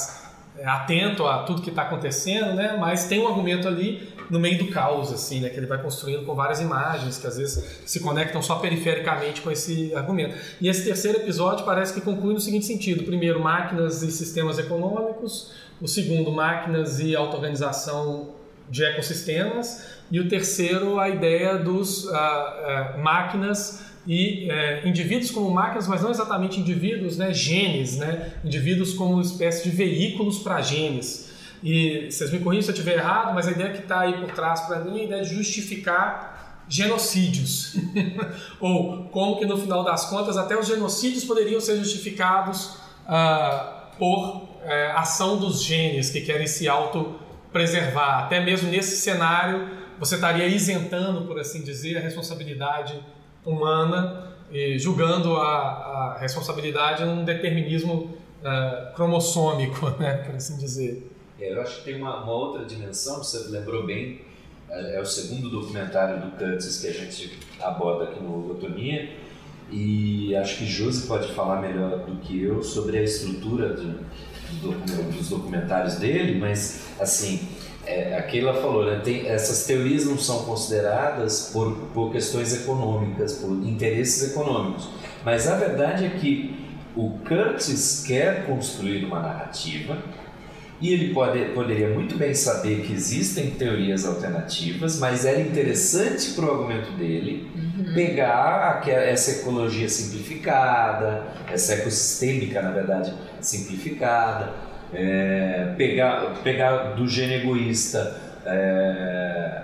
é, atento a tudo que está acontecendo, né? Mas tem um argumento ali no meio do caos, assim, né? Que ele vai construindo com várias imagens que às vezes se conectam só perifericamente com esse argumento. E esse terceiro episódio parece que conclui no seguinte sentido: primeiro, máquinas e sistemas econômicos; o segundo, máquinas e auto-organização de ecossistemas; e o terceiro, a ideia dos uh, uh, máquinas e é, indivíduos como máquinas, mas não exatamente indivíduos, né, genes, né, indivíduos como espécie de veículos para genes. E vocês me corrigem se eu estiver errado, mas a ideia que está aí por trás para mim é a ideia de justificar genocídios. *laughs* Ou como que no final das contas até os genocídios poderiam ser justificados uh, por uh, ação dos genes que querem se auto-preservar. Até mesmo nesse cenário você estaria isentando, por assim dizer, a responsabilidade humana, julgando a, a, responsabilidade num determinismo uh, cromossômico, *laughs* né, por assim dizer. É, eu acho que tem uma, uma, outra dimensão, você lembrou bem, é, é o segundo documentário do Curtis que a gente aborda aqui no Logotomia, e acho que Josi pode falar melhor do que eu sobre a estrutura de, dos documentários dele, mas assim, é, aquilo ela falou, né, tem, essas teorias não são consideradas por, por questões econômicas, por interesses econômicos. Mas a verdade é que o Curtis quer construir uma narrativa e ele pode, poderia muito bem saber que existem teorias alternativas, mas era interessante para o argumento dele uhum. pegar essa ecologia simplificada, essa ecossistêmica, na verdade, simplificada, é, pegar, pegar do gene egoísta é,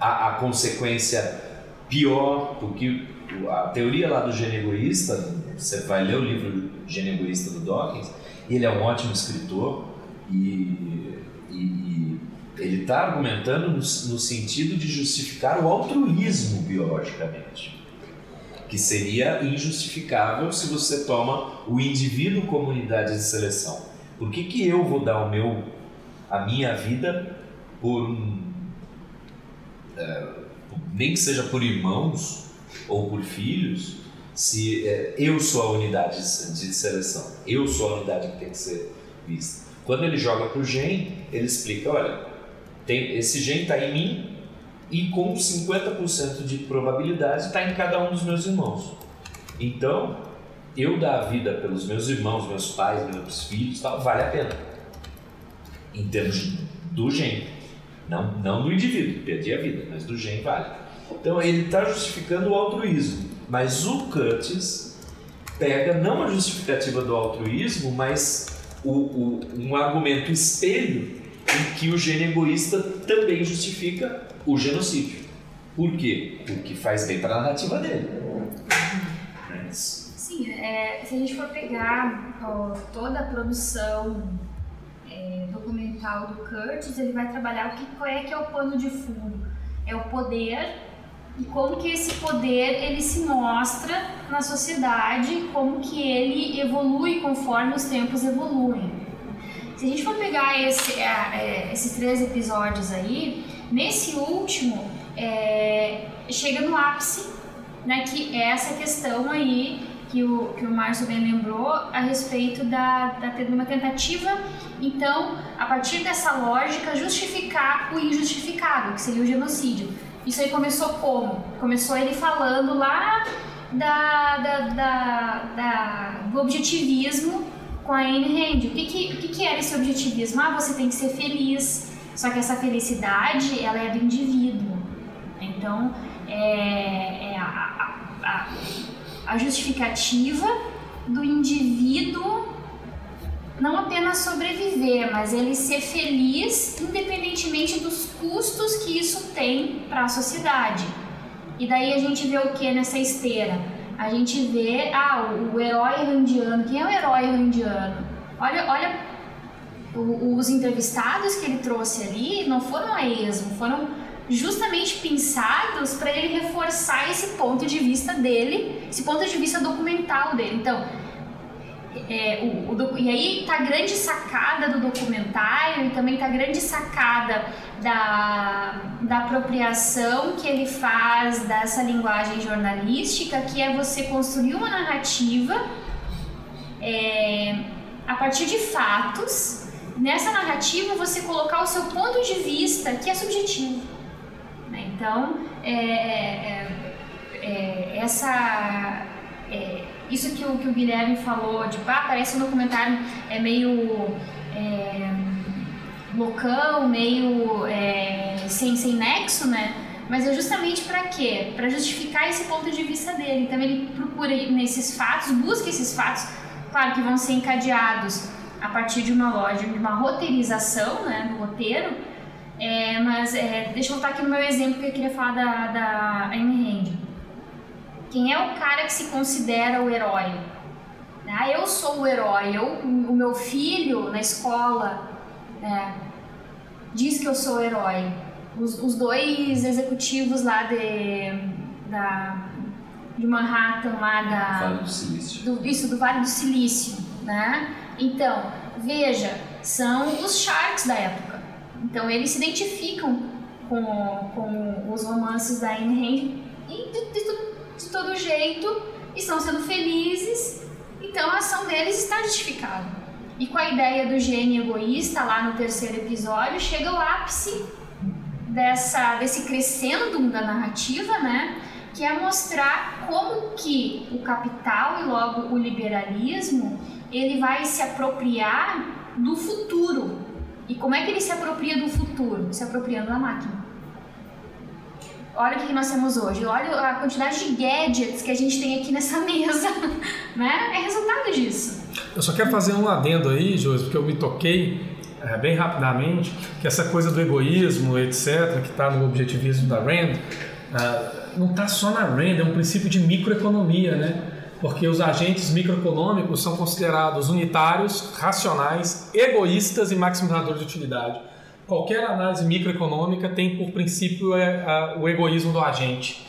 a, a, consequência pior, porque a teoria lá do gene egoísta, você vai ler o livro Gene Egoísta do Dawkins, ele é um ótimo escritor e, e, e ele está argumentando no, no sentido de justificar o altruísmo biologicamente que seria injustificável se você toma o indivíduo como unidade de seleção. Por que, que eu vou dar o meu, a minha vida por é, nem que seja por irmãos ou por filhos, se é, eu sou a unidade de seleção, eu sou a unidade que tem que ser vista. Quando ele joga para o gen, ele explica, olha, tem, esse gen está em mim e com 50% de probabilidade está em cada um dos meus irmãos. Então, eu dar a vida pelos meus irmãos, meus pais, meus filhos, tal, vale a pena. Em termos do gen. Não, não do indivíduo, perdi a vida, mas do gen vale. Então ele está justificando o altruísmo. Mas o Curtis pega não a justificativa do altruísmo, mas o, o, um argumento espelho em que o gene egoísta também justifica o genocídio. Por quê? Porque faz bem para a narrativa dele. Sim, é, se a gente for pegar ó, toda a produção é, documental do Curtis, ele vai trabalhar o que qual é que é o pano de fundo. É o poder e como que esse poder ele se mostra na sociedade, como que ele evolui conforme os tempos evoluem. Se a gente for pegar esse, é, esses três episódios aí, nesse último é, chega no ápice, né, que é essa questão aí que o, que o Márcio bem lembrou a respeito da, da de uma tentativa, então, a partir dessa lógica, justificar o injustificável, que seria o genocídio. Isso aí começou como? Começou ele falando lá da, da, da, da do objetivismo com a Anne Rand. O que, que, o que, que era esse objetivismo? Ah, você tem que ser feliz. Só que essa felicidade, ela é do indivíduo. Então, é, é a, a, a justificativa do indivíduo não apenas sobreviver, mas ele ser feliz independentemente dos custos que isso tem para a sociedade. E daí a gente vê o que nessa esteira? A gente vê ah, o, herói randiano. Quem é o herói randiano? Olha, olha os entrevistados que ele trouxe ali não foram a esmo, foram justamente pensados para ele reforçar esse ponto de vista dele, esse ponto de vista documental dele. Então, é, o, o, e aí tá a grande sacada do documentário e também tá a grande sacada da, da apropriação que ele faz dessa linguagem jornalística, que é você construir uma narrativa é, a partir de fatos. Nessa narrativa, você colocar o seu ponto de vista, que é subjetivo. Né? Então, é, é, é essa é, isso que o, que o Guilherme falou, de pá, parece um documentário é meio é, loucão, meio é, sem, sem nexo, né? Mas é justamente para quê? Para justificar esse ponto de vista dele. Então ele procura nesses fatos, busca esses fatos, claro que vão ser encadeados a partir de uma lógica, de uma roteirização, né, do roteiro. É, mas é, deixa eu voltar aqui no meu exemplo que eu queria falar da, da Ayn Rand. Quem é o cara que se considera o herói? Ah, eu sou o herói, eu, o meu filho na escola né, diz que eu sou o herói. Os, os dois executivos lá de, da, de Manhattan, lá da. Vale do Silício. Do, isso, do Vale do Silício. Né? Então, veja, são os Sharks da época. Então, eles se identificam com, com os romances da Rand e de, de, de todo jeito, estão sendo felizes, então a ação deles está justificada. E com a ideia do gênio egoísta, lá no terceiro episódio, chega o ápice dessa, desse crescendo da narrativa, né? Que é mostrar como que o capital e logo o liberalismo ele vai se apropriar do futuro. E como é que ele se apropria do futuro? Se apropriando da máquina olha o que nós temos hoje, olha a quantidade de gadgets que a gente tem aqui nessa *laughs* mesa, né? É resultado disso. Eu só quero fazer um adendo aí, Josi, porque eu me toquei é, bem rapidamente que essa coisa do egoísmo, etc., que está no objetivismo da Rand, é, não está só na Rand, é um princípio de microeconomia, né? Porque os agentes microeconômicos são considerados unitários, racionais, egoístas e maximizadores de utilidade qualquer análise microeconômica tem por princípio é, o egoísmo do agente.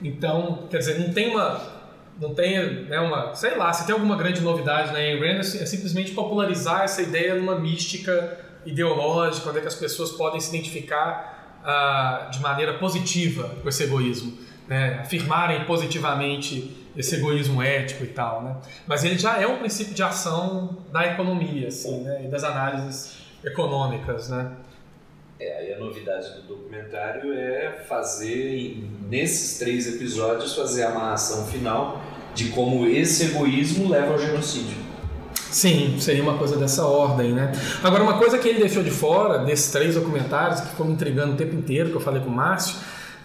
Então, quer dizer, não tem uma não tem né, uma, sei lá, se tem alguma grande novidade na Ayn Rand é, é simplesmente popularizar essa ideia numa mística ideológica, onde é que as pessoas podem se identificar ah, de maneira positiva com esse egoísmo. né, afirmarem positivamente esse egoísmo ético e tal, né? Mas ele já é um princípio de ação da economia, assim, né? E das análises econômicas, né? É, aí a novidade do documentário é fazer, nesses três episódios, fazer a amarração final de como esse egoísmo leva ao genocídio. Sim, seria uma coisa dessa ordem, né? Agora, uma coisa que ele deixou de fora, desses três documentários, que ficou me intrigando o tempo inteiro, que eu falei com o Márcio,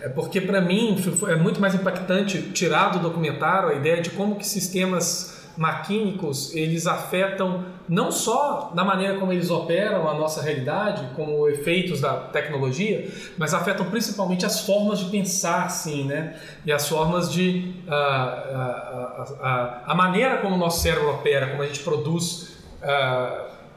é porque para mim é muito mais impactante tirar do documentário a ideia de como que sistemas maquínicos eles afetam não só da maneira como eles operam a nossa realidade, como efeitos da tecnologia, mas afetam principalmente as formas de pensar, sim, né? E as formas de uh, uh, uh, a maneira como o nosso cérebro opera, como a gente produz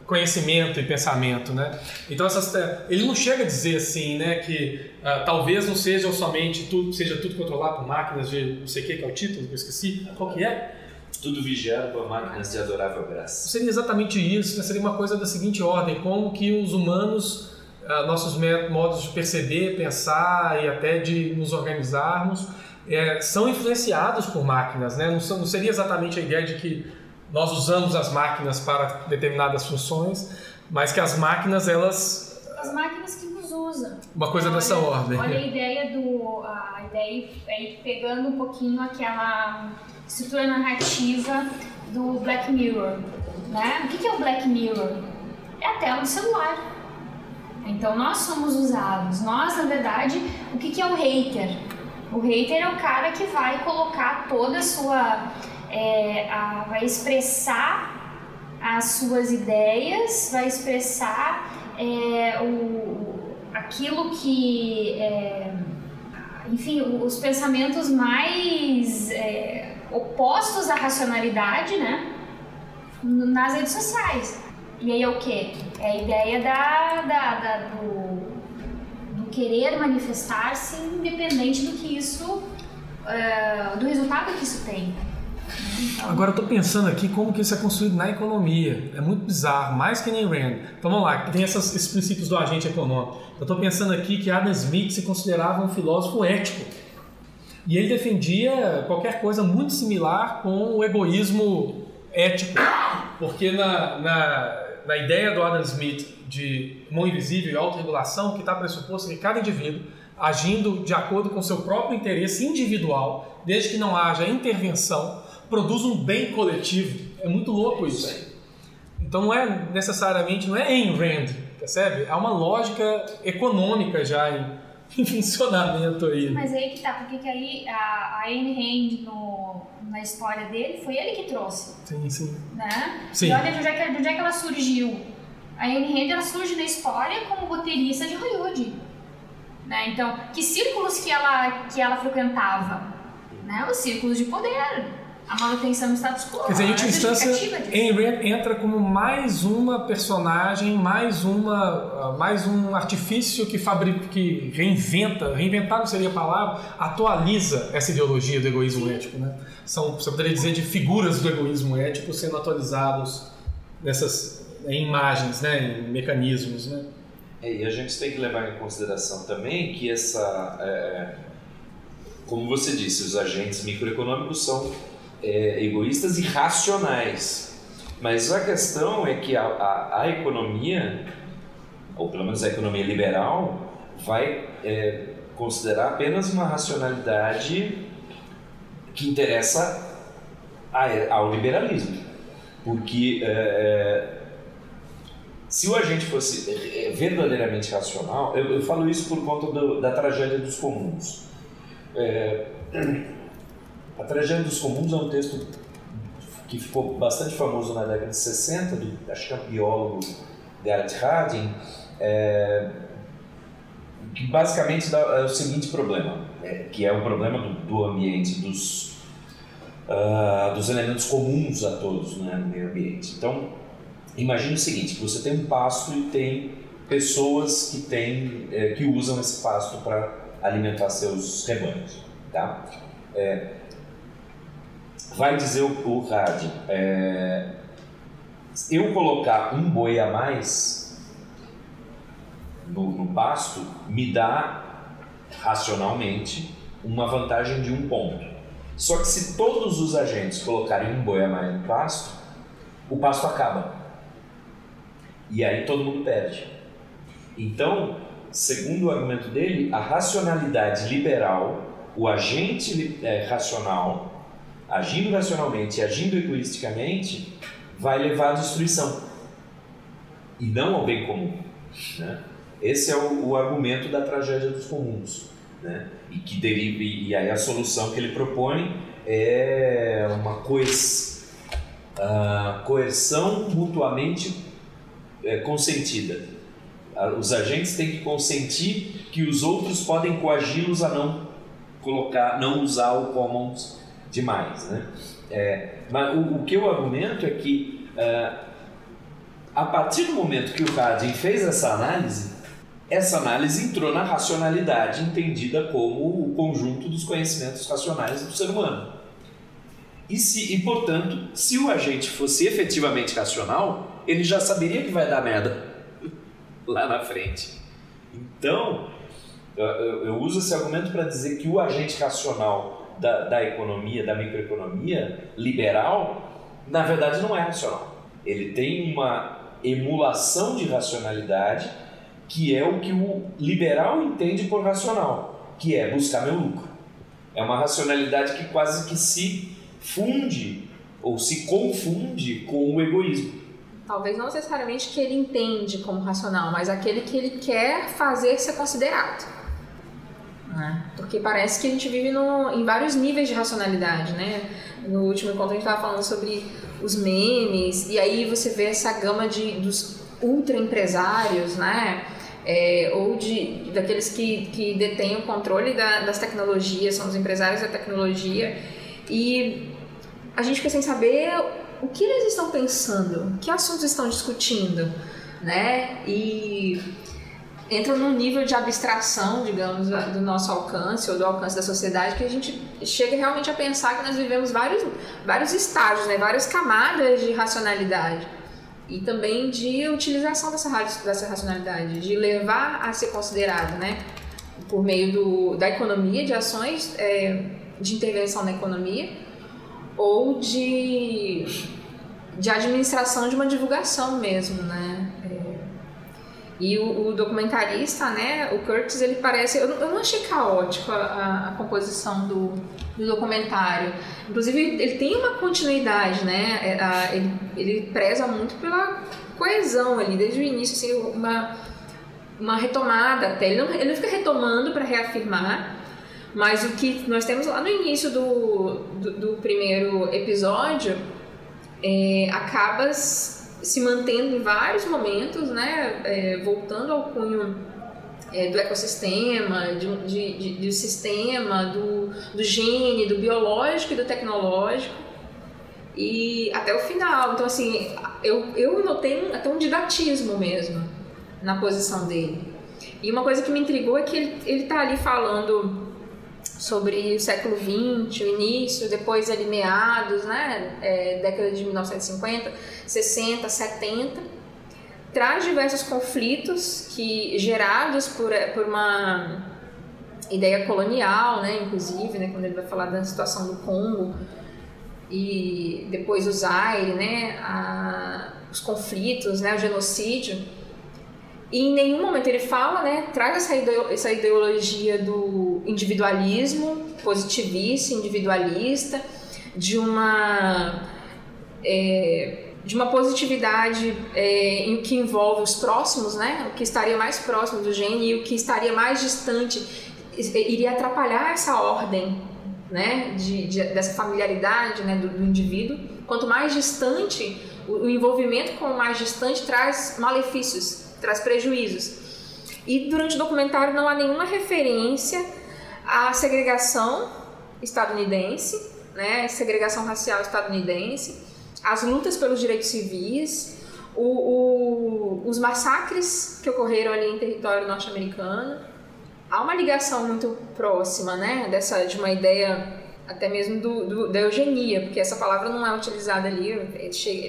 conhecimento e pensamento, né? Então essas, ele não chega a dizer assim, né, que uh, talvez não seja somente tudo, seja tudo controlado por máquinas de não sei o que, que é o título, eu esqueci, qual que é? Tudo vigiado por máquinas de adorável graça. Seria exatamente isso, né? seria uma coisa da seguinte ordem, como que os humanos, uh, nossos modos de perceber, pensar e até de nos organizarmos é, são influenciados por máquinas, né? Não, são, não seria exatamente a ideia de que nós usamos as máquinas para determinadas funções, mas que as máquinas elas as máquinas que nos usam. Uma coisa olha, dessa ordem. Olha a ideia do a ideia aí pegando um pouquinho aquela estrutura narrativa do Black Mirror, né? O que é o Black Mirror? É a tela do celular. Então nós somos usados. Nós, na verdade, o que é o hater? O hater é o cara que vai colocar toda a sua é, a, vai expressar as suas ideias, vai expressar é, o, aquilo que, é, enfim, os pensamentos mais é, opostos à racionalidade, né, nas redes sociais. E aí é o que? É a ideia da, da, da do, do, querer manifestar-se independente do que isso, uh, do resultado que isso tem. Agora eu estou pensando aqui como que isso é construído na economia. É muito bizarro, mais que nem Rand. Então vamos lá, tem essas, esses princípios do agente econômico. Eu estou pensando aqui que Adam Smith se considerava um filósofo ético. E ele defendia qualquer coisa muito similar com o egoísmo ético. Porque na, na, na ideia do Adam Smith de mão invisível e autorregulação, que está pressuposto que cada indivíduo agindo de acordo com seu próprio interesse individual, desde que não haja intervenção, produz um bem coletivo. É muito louco isso. Então não é necessariamente, não é Ayn Rand, percebe? Há uma lógica econômica já em, *laughs* em funcionamento aí. Mas aí que tá, porque que aí a, a Ayn Rand no, na história dele foi ele que trouxe. Sim, sim. Né? Sim. E olha de onde, é que, de onde é que ela surgiu. A Ayn Rand ela surge na história como roteirista de Hollywood. Né? Então, que círculos que ela, que ela frequentava? Né? Os círculos de poder a manutenção do status quo. Quer dizer, em última instância, Ayn Rand entra como mais uma personagem, mais uma, ah, mais um artifício que fabrica, que reinventa, reinventar não seria a palavra, atualiza essa ideologia do egoísmo Sim. ético, né? São, você poderia dizer, de figuras do egoísmo ético sendo atualizados nessas em imagens, né, em mecanismos, né? É, e a gente tem que levar em consideração também que essa, é, como você disse, os agentes microeconômicos são é, egoístas e racionais. Mas a questão é que a, a, a, economia, ou pelo menos a economia liberal, vai é, considerar apenas uma racionalidade que interessa a, ao liberalismo. Porque é, é se o agente fosse é, verdadeiramente racional, eu, eu falo isso por conta do, da tragédia dos comuns. É, a Tragédia dos Comuns é um texto que ficou bastante famoso na década de 60, do, acho que é um biólogo Garrett Harding, é, que basicamente dá é o seguinte problema, é, que é o problema do, do ambiente, dos, uh, dos elementos comuns a todos né, no meio ambiente. Então, imagine o seguinte, você tem um pasto e tem pessoas que, tem, é, que usam esse pasto para alimentar seus rebanhos. Tá? É, vai dizer o, o rádio, é, eu colocar um boi a mais no, no pasto me dá racionalmente uma vantagem de um ponto. Só que se todos os agentes colocarem um boi a mais no pasto, o pasto acaba. E aí todo mundo perde. Então, segundo o argumento dele, a racionalidade liberal, o agente é, racional, agindo racionalmente e agindo egoisticamente, vai levar à destruição e não ao bem comum. Né? Esse é o, o, argumento da tragédia dos comuns. Né? E, que deriva, e aí a solução que ele propõe é uma coes, uh, coerção mutuamente é, consentida. Os agentes têm que consentir que os outros podem coagi-los a não colocar, não usar o commons demais. Né? É, mas o, o, que eu argumento é que uh, a partir do momento que o Radin fez essa análise, essa análise entrou na racionalidade entendida como o conjunto dos conhecimentos racionais do ser humano. E, se, e portanto, se o agente fosse efetivamente racional, ele já saberia que vai dar merda *laughs* lá na frente. Então, eu, eu uso esse argumento para dizer que o agente racional da, da economia, da microeconomia liberal, na verdade não é racional. Ele tem uma emulação de racionalidade que é o que o liberal entende por racional, que é buscar meu lucro. É uma racionalidade que quase que se funde ou se confunde com o egoísmo. Talvez não necessariamente que ele entende como racional, mas aquele que ele quer fazer ser considerado. Né? Porque parece que a gente vive no, em vários níveis de racionalidade, né? No último encontro a gente estava falando sobre os memes, e aí você vê essa gama de, dos ultra empresários, né? É, ou de, daqueles que, que detêm o controle da, das tecnologias, são os empresários da tecnologia, e a gente fica sem saber o que eles estão pensando, que assuntos estão discutindo, né? E entra num nível de abstração, digamos, do nosso alcance ou do alcance da sociedade que a gente chega realmente a pensar que nós vivemos vários, vários estágios, né? várias camadas de racionalidade e também de utilização dessa, dessa racionalidade, de levar a ser considerado, né? por meio do, da economia, de ações é, de intervenção na economia ou de, de administração de uma divulgação mesmo, né? E o, o, documentarista, né, o Curtis, ele parece. Eu, eu não achei caótico a, a, a composição do, do, documentário. Inclusive, ele tem uma continuidade, né? É, a, ele, ele preza muito pela coesão ali, desde o início, assim, uma, uma retomada até. Ele não, ele não fica retomando para reafirmar, mas o que nós temos lá no início do, do, do primeiro episódio é, acaba se mantendo em vários momentos, né, é, voltando ao cunho é, do ecossistema, de, de, de, do sistema, do, do gene, do biológico e do tecnológico, e até o final. Então, assim, eu, eu notei até um didatismo mesmo na posição dele. E uma coisa que me intrigou é que ele, ele tá ali falando sobre o século XX, o início, depois ali meados, né, é, década de 1950, 60, 70, traz diversos conflitos que gerados por, por uma ideia colonial, né, inclusive, né, quando ele vai falar da situação do Congo e depois o Zaire, né, a, os conflitos, né, o genocídio. E em nenhum momento ele fala, né, traz essa, essa ideologia do individualismo positivista, individualista, de uma é, de uma positividade é, em que envolve os próximos, né, o que estaria mais próximo do gene e o que estaria mais distante iria atrapalhar essa ordem, né, de, de dessa familiaridade, né, do, do indivíduo. Quanto mais distante o, o envolvimento com o mais distante traz malefícios traz prejuízos. E durante o documentário não há nenhuma referência à segregação estadunidense, né, segregação racial estadunidense, as lutas pelos direitos civis, o, o, os massacres que ocorreram ali em território norte-americano. Há uma ligação muito próxima, né, dessa de uma ideia até mesmo do, do, da eugenia, porque essa palavra não é utilizada ali,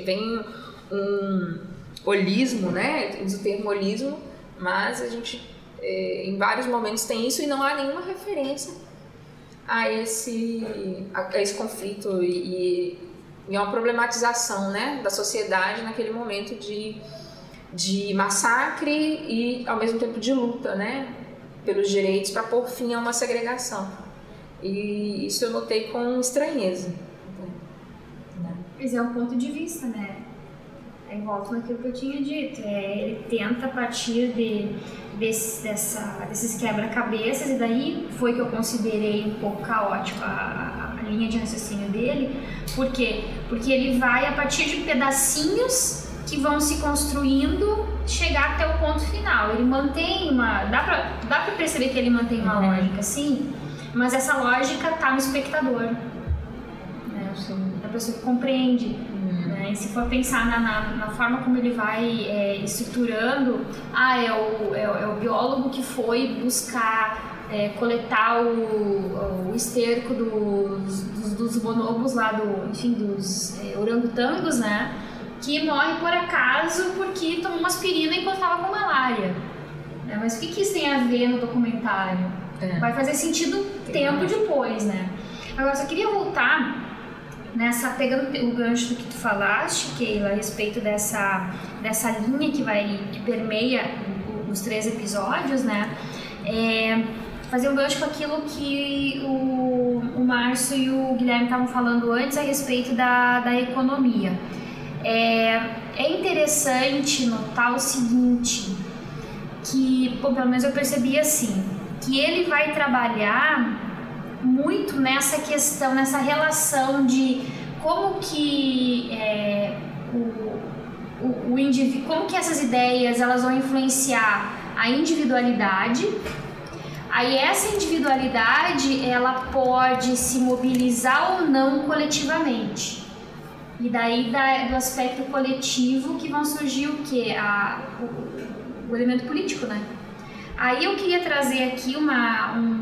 vem um, holismo, né? Usa o termo holismo, mas a gente é, em vários momentos tem isso e não há nenhuma referência a esse, a esse conflito e, e uma problematização né, da sociedade naquele momento de, de massacre e ao mesmo tempo de luta né, pelos direitos para pôr fim a uma segregação. E isso eu notei com estranheza. Mas é um ponto de vista, né? Aí volto naquilo que eu tinha dito. É, ele tenta a partir de, desse, dessa, desses quebra-cabeças, e daí foi que eu considerei um pouco caótico a, a, linha de raciocínio dele. Por quê? Porque ele vai a partir de pedacinhos que vão se construindo chegar até o ponto final. Ele mantém uma. Dá pra, dá pra perceber que ele mantém uma uhum. lógica, sim, mas essa lógica tá no espectador. Né? A pessoa que compreende. Se for pensar na, na, na forma como ele vai é, estruturando, ah, é o, é, é, o biólogo que foi buscar é, coletar o, o esterco dos, dos, dos, bonobos lá, do, enfim, dos é, orangotangos, né? Que morre por acaso porque tomou uma aspirina enquanto estava com malária. Né? Mas o que, que isso tem a ver no documentário? É. Vai fazer sentido tempo depois, né? Agora, só queria voltar nessa pegando o gancho do que tu falaste, Keila, a respeito dessa dessa linha que vai que permeia os três episódios, né? É, fazer um gancho com aquilo que o, o Márcio e o Guilherme estavam falando antes a respeito da, da economia. É, é interessante notar o seguinte, que, bom, pelo menos eu percebi assim, que ele vai trabalhar muito nessa questão, nessa relação de como que é, o, o, o indivíduo, como que essas ideias elas vão influenciar a individualidade. Aí essa individualidade ela pode se mobilizar ou não coletivamente. E daí da, do aspecto coletivo que vão surgir o que? A, o, o elemento político, né? Aí eu queria trazer aqui uma, um,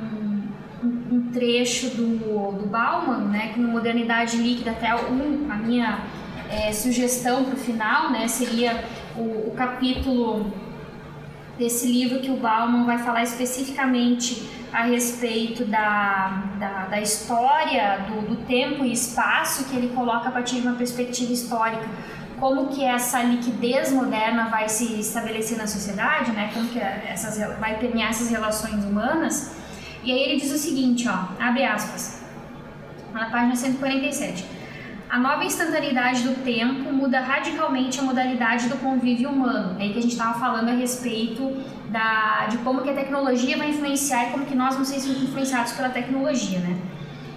trecho do, do Bauman, né, com modernidade líquida, até um, a minha é, sugestão para o final, né, seria o, o, capítulo desse livro que o Bauman vai falar especificamente a respeito da, da, da história, do, do tempo e espaço, que ele coloca a partir de uma perspectiva histórica, como que essa liquidez moderna vai se estabelecer na sociedade, né? Como que essas vai permear essas relações humanas. E aí ele diz o seguinte, ó, abre aspas, na página 147. A nova instantaneidade do tempo muda radicalmente a modalidade do convívio humano. É aí que a gente estava falando a respeito da, de como que a tecnologia vai influenciar e como que nós vamos ser influenciados pela tecnologia, né?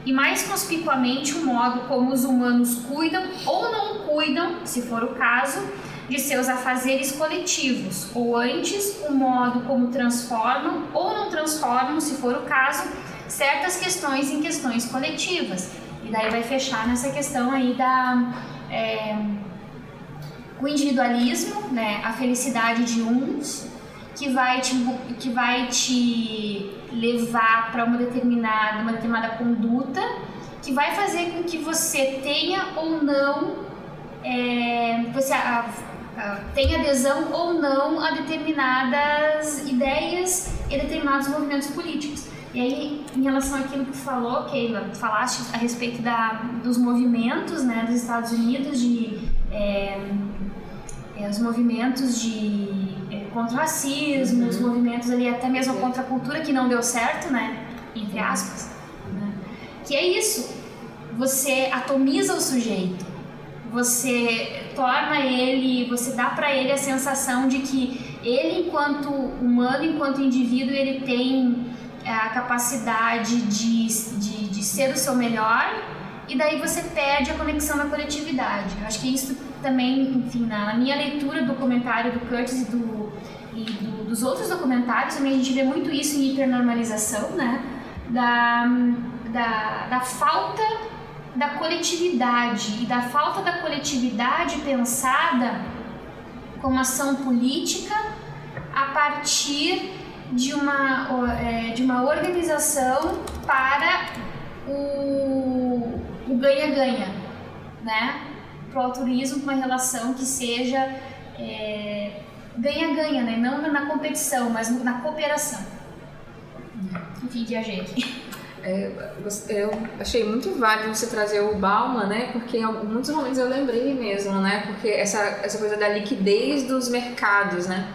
E mais conspicuamente o modo como os humanos cuidam ou não cuidam, se for o caso, de seus afazeres coletivos, ou antes, o modo como transformam ou não transformam, se for o caso, certas questões em questões coletivas. E daí vai fechar nessa questão aí da é, o individualismo, né, a felicidade de uns, que vai te, que vai te levar para uma determinada, uma determinada conduta, que vai fazer com que você tenha ou não é, você a, tem adesão ou não a determinadas ideias e determinados movimentos políticos. E aí, em relação àquilo que falou, Keila, falaste a respeito da, dos movimentos né, dos Estados Unidos, de, é, é, os movimentos de é, contra o racismo, uhum. os movimentos ali até mesmo contra a cultura que não deu certo, né, entre aspas. Né, que é isso, você atomiza o sujeito, você torna ele, você dá para ele a sensação de que ele, enquanto humano, enquanto indivíduo, ele tem é, a capacidade de, de, de ser o seu melhor e daí você perde a conexão na coletividade. acho que isso também, enfim, na, minha leitura do comentário do Curtis e, do, e do, dos outros documentários, também a gente vê muito isso em hipernormalização, né? Da, da, da falta da coletividade e da falta da coletividade pensada como ação política a partir de uma, é, de uma organização para o ganha-ganha, né? Para o altruísmo, uma relação que seja é, ganha-ganha, é, né? Não na competição, mas na cooperação. Enfim, viajei aqui. É, eu achei muito válido você trazer o Bauman, né? Porque em muitos momentos eu lembrei mesmo, né? Porque essa, essa coisa da liquidez dos mercados, né?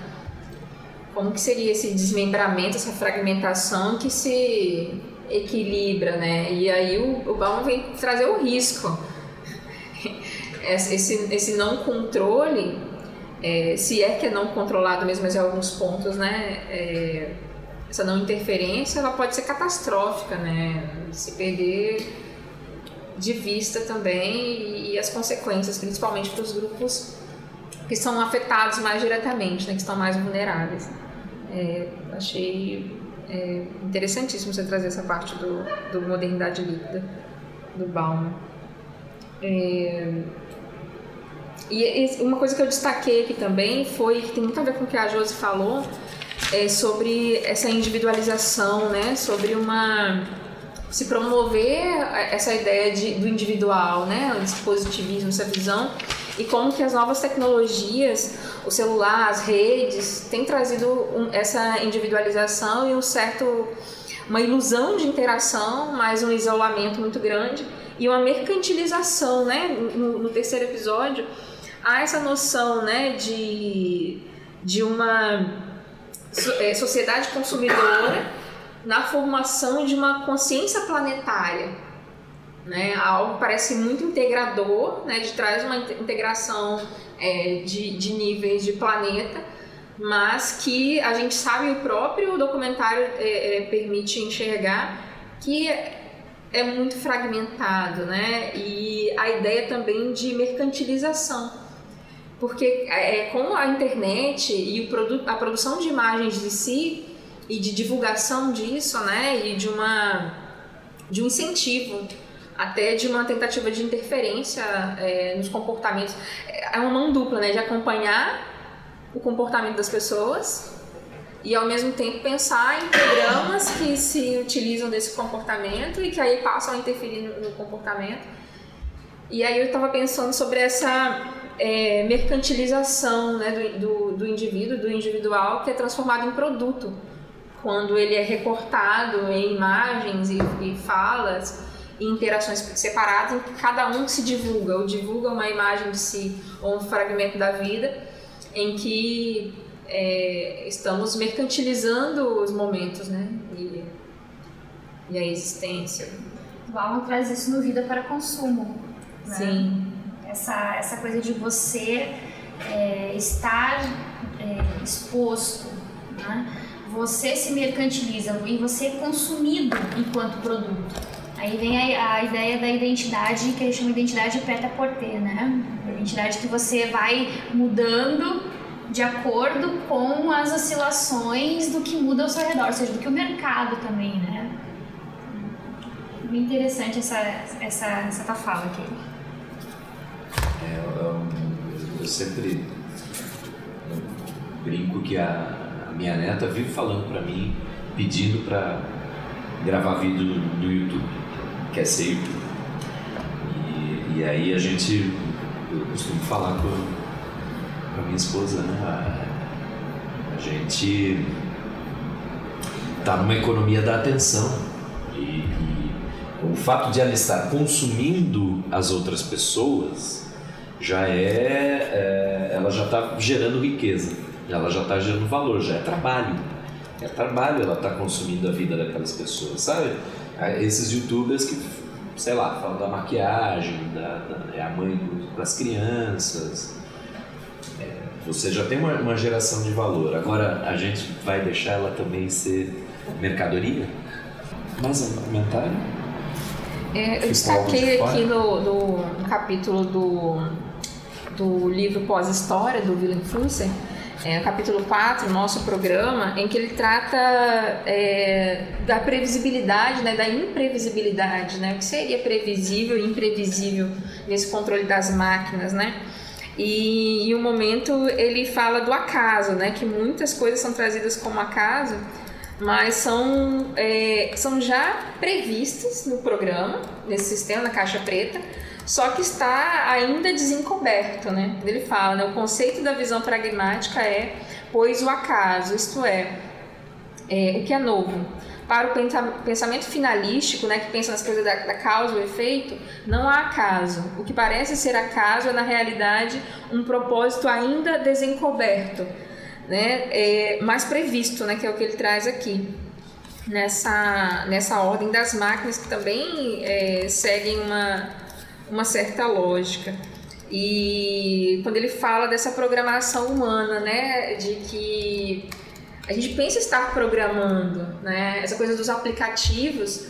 Como que seria esse desmembramento, essa fragmentação que se equilibra, né? E aí o, o Bauman vem trazer o risco. *laughs* Esse, esse não controle, é, se é que é não controlado mesmo, mas em alguns pontos, né? É, essa não interferência ela pode ser catastrófica, né? Se perder de vista também e, as consequências, principalmente para os grupos que são afetados mais diretamente, né? Que estão mais vulneráveis. É, achei é, interessantíssimo você trazer essa parte do, do modernidade líquida do Bauman. É, e uma coisa que eu destaquei aqui também foi que tem muito a ver com o que a Josi falou, é, sobre essa individualização, né? Sobre uma se promover essa ideia de, do individual, né? O positivismo, essa visão e como que as novas tecnologias, o celular, as redes, têm trazido um, essa individualização e um certo uma ilusão de interação, mas um isolamento muito grande e uma mercantilização, né? No, no terceiro episódio há essa noção, né, de de uma sociedade consumidora na formação de uma consciência planetária. Né? Algo parece muito integrador, né? de traz uma integração é, de, de níveis de planeta, mas que a gente sabe, o próprio documentário é, é, permite enxergar que é muito fragmentado, né? E a ideia também de mercantilização porque é, com a internet e produ a produção de imagens de si e de divulgação disso, né, e de uma de um incentivo até de uma tentativa de interferência é, nos comportamentos é uma mão dupla, né, de acompanhar o comportamento das pessoas e ao mesmo tempo pensar em programas que se utilizam desse comportamento e que aí passam a interferir no, no comportamento. E aí eu estava pensando sobre essa é, mercantilização né, do, do, do, indivíduo, do individual, que é transformado em produto. Quando ele é recortado em imagens e, e falas e interações separadas, em que cada um se divulga, ou divulga uma imagem de si ou um fragmento da vida, em que é, estamos mercantilizando os momentos né, e, e a existência. O Alma traz isso no Vida para Consumo. Né? Sim essa, essa coisa de você é, estar é, exposto, né? você se mercantiliza e você é consumido enquanto produto. Aí vem a, a ideia da identidade que a gente chama de identidade preta-porter, né? A identidade que você vai mudando de acordo com as oscilações do que muda ao seu redor, ou seja, do que o mercado também, né? Bem interessante essa, essa, essa tua fala aqui. É, eu, eu, sempre brinco que a, a, minha neta vive falando para mim, pedindo para gravar vídeo no, YouTube, quer ser YouTube. E, e, aí a gente, eu costumo falar com, com a minha esposa, né? A, a gente está numa economia da atenção. E, e, o fato de ela estar consumindo as outras pessoas já é, é ela já está gerando riqueza, ela já está gerando valor, já é trabalho. É trabalho ela está consumindo a vida daquelas pessoas, sabe? Esses youtubers que, sei lá, falam da maquiagem, da, da é a mãe das crianças. É, você já tem uma, uma geração de valor. Agora a gente vai deixar ela também ser mercadoria? Mais um comentário? É, eu destaquei aqui no, no, no capítulo do do livro Pós-História, do Willem Flusser, é, capítulo 4, nosso programa, em que ele trata é, da previsibilidade, né, da imprevisibilidade, né, o que seria previsível e imprevisível nesse controle das máquinas, né? E em um momento ele fala do acaso, né, que muitas coisas são trazidas como acaso, mas são, é, são já previstas no programa, nesse sistema, na caixa preta, só que está ainda desencoberto, né? Ele fala, né? o conceito da visão pragmática é, pois o acaso, isto é, é o que é novo, para o pensamento finalístico, né, que pensa nas coisas da, da causa e efeito, não há acaso. O que parece ser acaso é, na realidade, um propósito ainda desencoberto, né, é, mais previsto, né, que é o que ele traz aqui. Nessa, nessa ordem das máquinas que também é, seguem uma, uma certa lógica. E quando ele fala dessa programação humana, né, de que a gente pensa estar programando, né? Essa coisa dos aplicativos,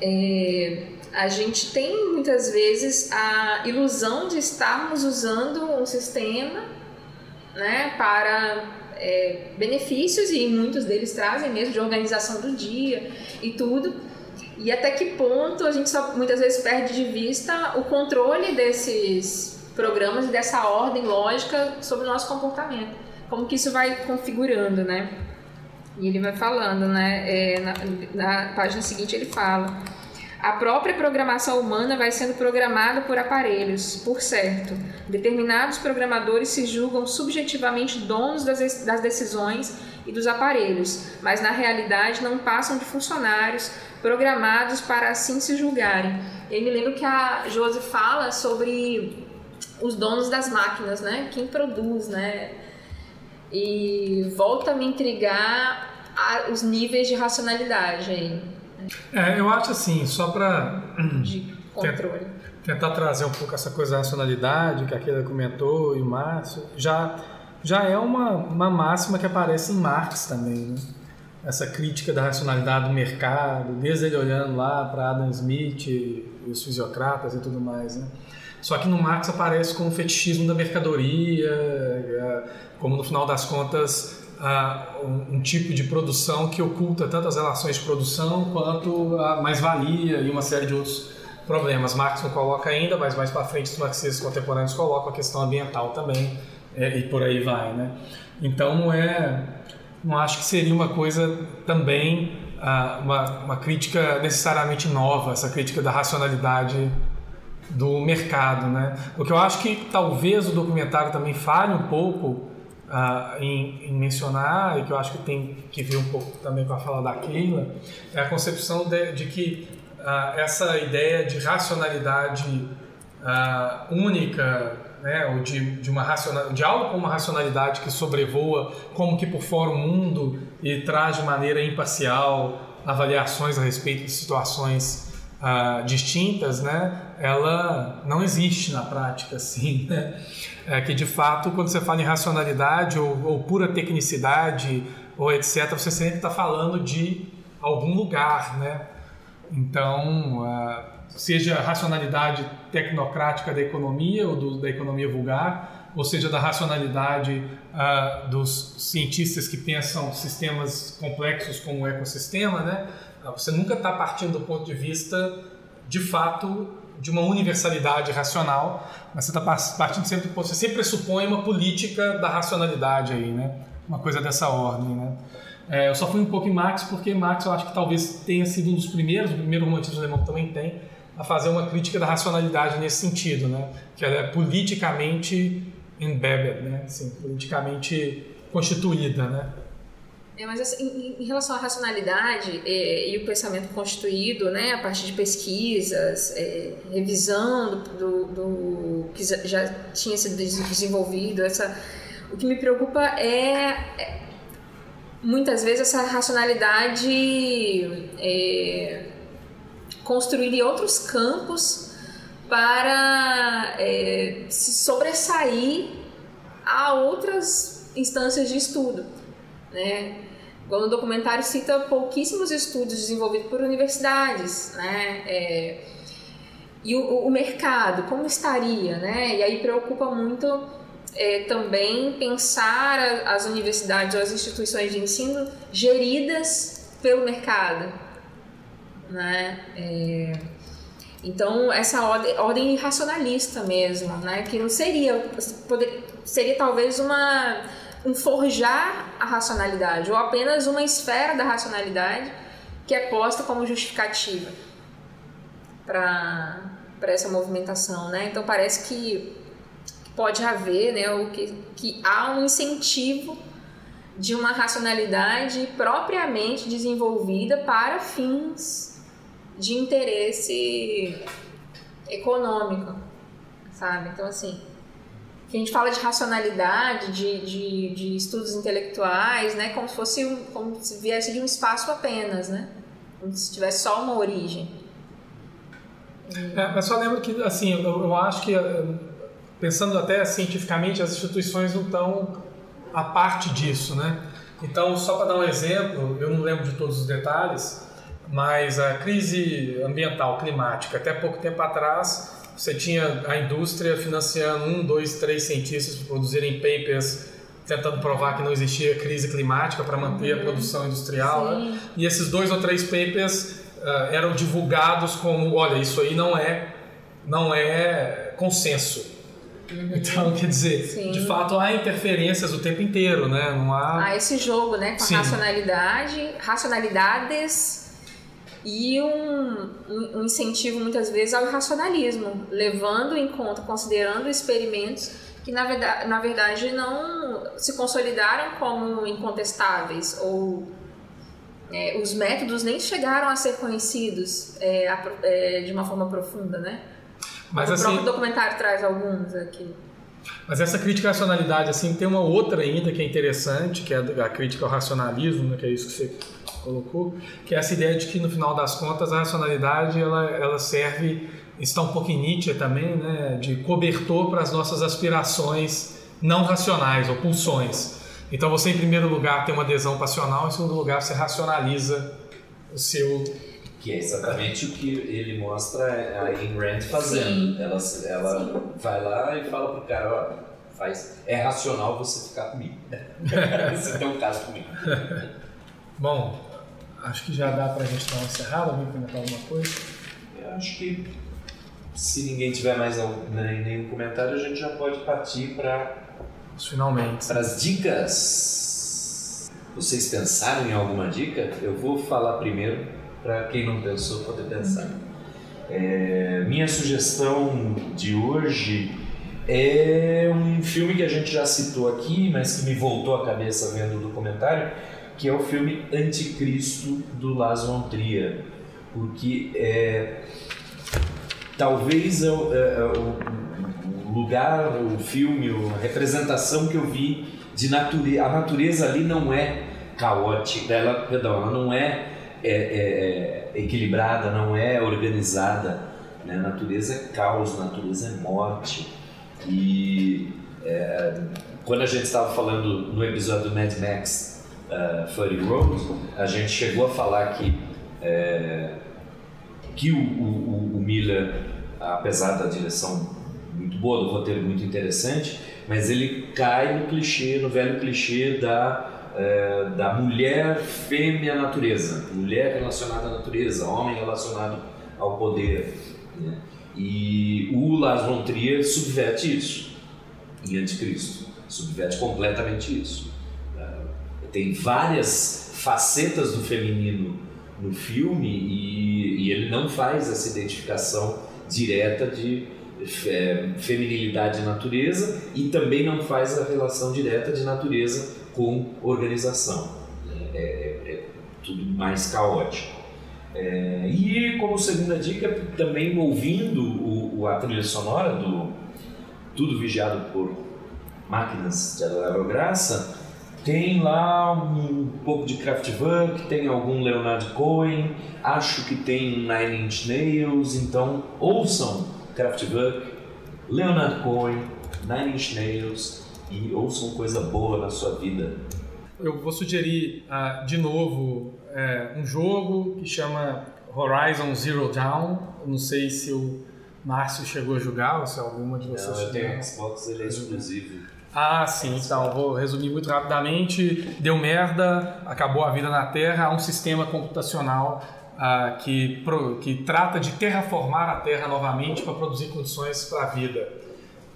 é, a gente tem muitas vezes a ilusão de estarmos usando um sistema, né, para é, benefícios e muitos deles trazem mesmo de organização do dia e tudo. E até que ponto a gente só muitas vezes perde de vista o controle desses programas e dessa ordem lógica sobre o nosso comportamento como que isso vai configurando, né? E ele vai falando, né? É, na, na página seguinte ele fala. A própria programação humana vai sendo programada por aparelhos, por certo. Determinados programadores se julgam subjetivamente donos das, das decisões e dos aparelhos, mas na realidade não passam de funcionários programados para assim se julgarem. Eu me lembro que a Josi fala sobre os donos das máquinas, né? Quem produz, né? e volta a me intrigar a, os níveis de racionalidade aí. É, eu acho assim, só para *clears throat* de *clears throat* controle. Tentar trazer um pouco essa coisa da racionalidade que a Keila comentou e o Márcio, já, já é uma, uma máxima que aparece em Marx também, né? Essa crítica da racionalidade do mercado, desde ele olhando lá para Adam Smith e os fisiocratas e tudo mais, né? Só que no Marx aparece como fetichismo da mercadoria, é, como no final das contas um, tipo de produção que oculta tanto as relações de produção quanto a mais-valia e uma série de outros problemas. Marx não coloca ainda, mas mais para frente os marxistas contemporâneos colocam a questão ambiental também é, e por aí vai, né? Então não é, não acho que seria uma coisa também uma, uma crítica necessariamente nova, essa crítica da racionalidade do mercado, né? O que eu acho que talvez o documentário também fale um pouco uh, em, em, mencionar, e que eu acho que tem que ver um pouco também com a fala da Keila, é a concepção de, de que uh, essa ideia de racionalidade uh, única, né, ou de, de, uma racional, de algo com uma racionalidade que sobrevoa como que por fora o mundo e traz de maneira imparcial avaliações a respeito de situações uh, distintas, né, ela não existe na prática, *laughs* assim, né? É que de fato, quando você fala em racionalidade ou, ou pura tecnicidade ou etc, você sempre está falando de algum lugar, né? Então, uh, seja racionalidade tecnocrática da economia ou do, da economia vulgar, ou seja, da racionalidade uh, dos cientistas que pensam sistemas complexos como o ecossistema, né? Você nunca está partindo do ponto de vista, de fato, de uma universalidade racional, mas você está partindo sempre do ponto, você sempre pressupõe uma política da racionalidade aí, né? Uma coisa dessa ordem, né? É, eu só fui um pouco em Marx porque Marx eu acho que talvez tenha sido um dos primeiros, o primeiro romantismo alemão também tem, a fazer uma crítica da racionalidade nesse sentido, né? Que ela é politicamente embedded, né? Assim, politicamente constituída, né? É, mas assim, em, relação à racionalidade é, e o pensamento constituído, né, a partir de pesquisas, é, revisão do, do, que já tinha sido desenvolvido, essa, o que me preocupa é, é muitas vezes essa racionalidade construída em outros campos para é, se sobressair a outras instâncias de estudo. Né? Igual no documentário cita pouquíssimos estudos desenvolvidos por universidades, né? É, e o, o, mercado, como estaria, né? E aí preocupa muito é, também pensar as universidades ou as instituições de ensino geridas pelo mercado, né? É, então, essa ordem, ordem racionalista mesmo, né? Que não seria, poder, seria talvez uma um forjar a racionalidade ou apenas uma esfera da racionalidade que é posta como justificativa para essa movimentação, né? Então parece que pode haver, né, que, que há um incentivo de uma racionalidade propriamente desenvolvida para fins de interesse econômico, sabe? Então, assim, a gente fala de racionalidade, de, de, de, estudos intelectuais, né? Como se fosse um, como se viesse de um espaço apenas, né? Como se tivesse só uma origem. É, mas só lembro que, assim, eu, eu acho que, eh, pensando até cientificamente, as instituições não estão a parte disso, né? Então, só para dar um exemplo, eu não lembro de todos os detalhes, mas a crise ambiental, climática, até pouco tempo atrás, você tinha a indústria financiando um, dois, três cientistas para produzirem papers tentando provar que não existia crise climática para manter a produção industrial. Né? E esses dois ou três papers uh, eram divulgados como, olha, isso aí não é, não é consenso. Uhum. Então, quer dizer, Sim. de fato há interferências o tempo inteiro, né? Não há... há esse jogo, né? Com a racionalidade, racionalidades e um, um, incentivo muitas vezes ao irracionalismo, levando em conta, considerando experimentos que na verdade, na verdade não se consolidaram como incontestáveis ou é, os métodos nem chegaram a ser conhecidos é, a, é, de uma forma profunda, né? Mas, o assim, próprio documentário traz alguns aqui. Mas essa crítica à racionalidade, assim, tem uma outra ainda que é interessante, que é a crítica ao racionalismo, né, que é isso que você colocou, que é essa ideia de que no final das contas a racionalidade ela, ela serve, está um pouco em Nietzsche também, né, de cobertor para as nossas aspirações não racionais ou pulsões. Então você em primeiro lugar tem uma adesão passional, em segundo lugar você racionaliza o seu que é exatamente o que ele mostra a Ayn Rand fazendo. Ela, ela vai lá e fala pro cara, ó, faz, é racional você ficar comigo. *laughs* você tem um caso comigo. Bom, acho que já dá pra gente dar uma encerrada, alguém comentar alguma coisa? Eu acho que se ninguém tiver mais né, nenhum comentário, a gente já pode partir para finalmente para as dicas. Vocês pensaram em alguma dica? Eu vou falar primeiro para quem não pensou poder pensar. É, minha sugestão de hoje é um filme que a gente já citou aqui, mas que me voltou à cabeça vendo o documentário, que é o filme Anticristo do Lars von Trier, porque é, talvez é, é, o lugar, o filme, a representação que eu vi de natureza, a natureza ali não é caótica, ela, perdão, ela não é é, é, é equilibrada, não é organizada. Né? Natureza é caos, natureza é morte. E é, quando a gente estava falando no episódio do Mad Max uh, Fury Road, a gente chegou a falar que, é, que o, o, o Miller, apesar da direção muito boa, do roteiro muito interessante, mas ele cai no clichê, no velho clichê da é, da mulher fêmea natureza, mulher relacionada à natureza, homem relacionado ao poder. Né? E o Lars von Trier subverte isso em Anticristo, subverte completamente isso. É, tem várias facetas do feminino no filme e, e ele não faz essa identificação direta de é, feminilidade e natureza e também não faz a relação direta de natureza com organização. É, é, é tudo mais caótico. É, e como segunda dica, também ouvindo o, a trilha sonora do Tudo Vigiado por Máquinas de Adorável Graça, tem lá um pouco de Kraftwerk, tem algum Leonard Cohen, acho que tem Nine Inch Nails, então ouçam Kraftwerk, Leonard Cohen, Nine Inch Nails, e ouçam coisa boa na sua vida. Eu vou sugerir uh, de novo é, um jogo que chama Horizon Zero Dawn. Eu não sei se o Márcio chegou a jogar ou se alguma de vocês. Não, eu tenho Xbox, ele é exclusivo. Ah, sim, então vou resumir muito rapidamente. Deu merda, acabou a vida na Terra, há um sistema computacional uh, que, pro, que trata de terraformar a Terra novamente para produzir condições para a vida.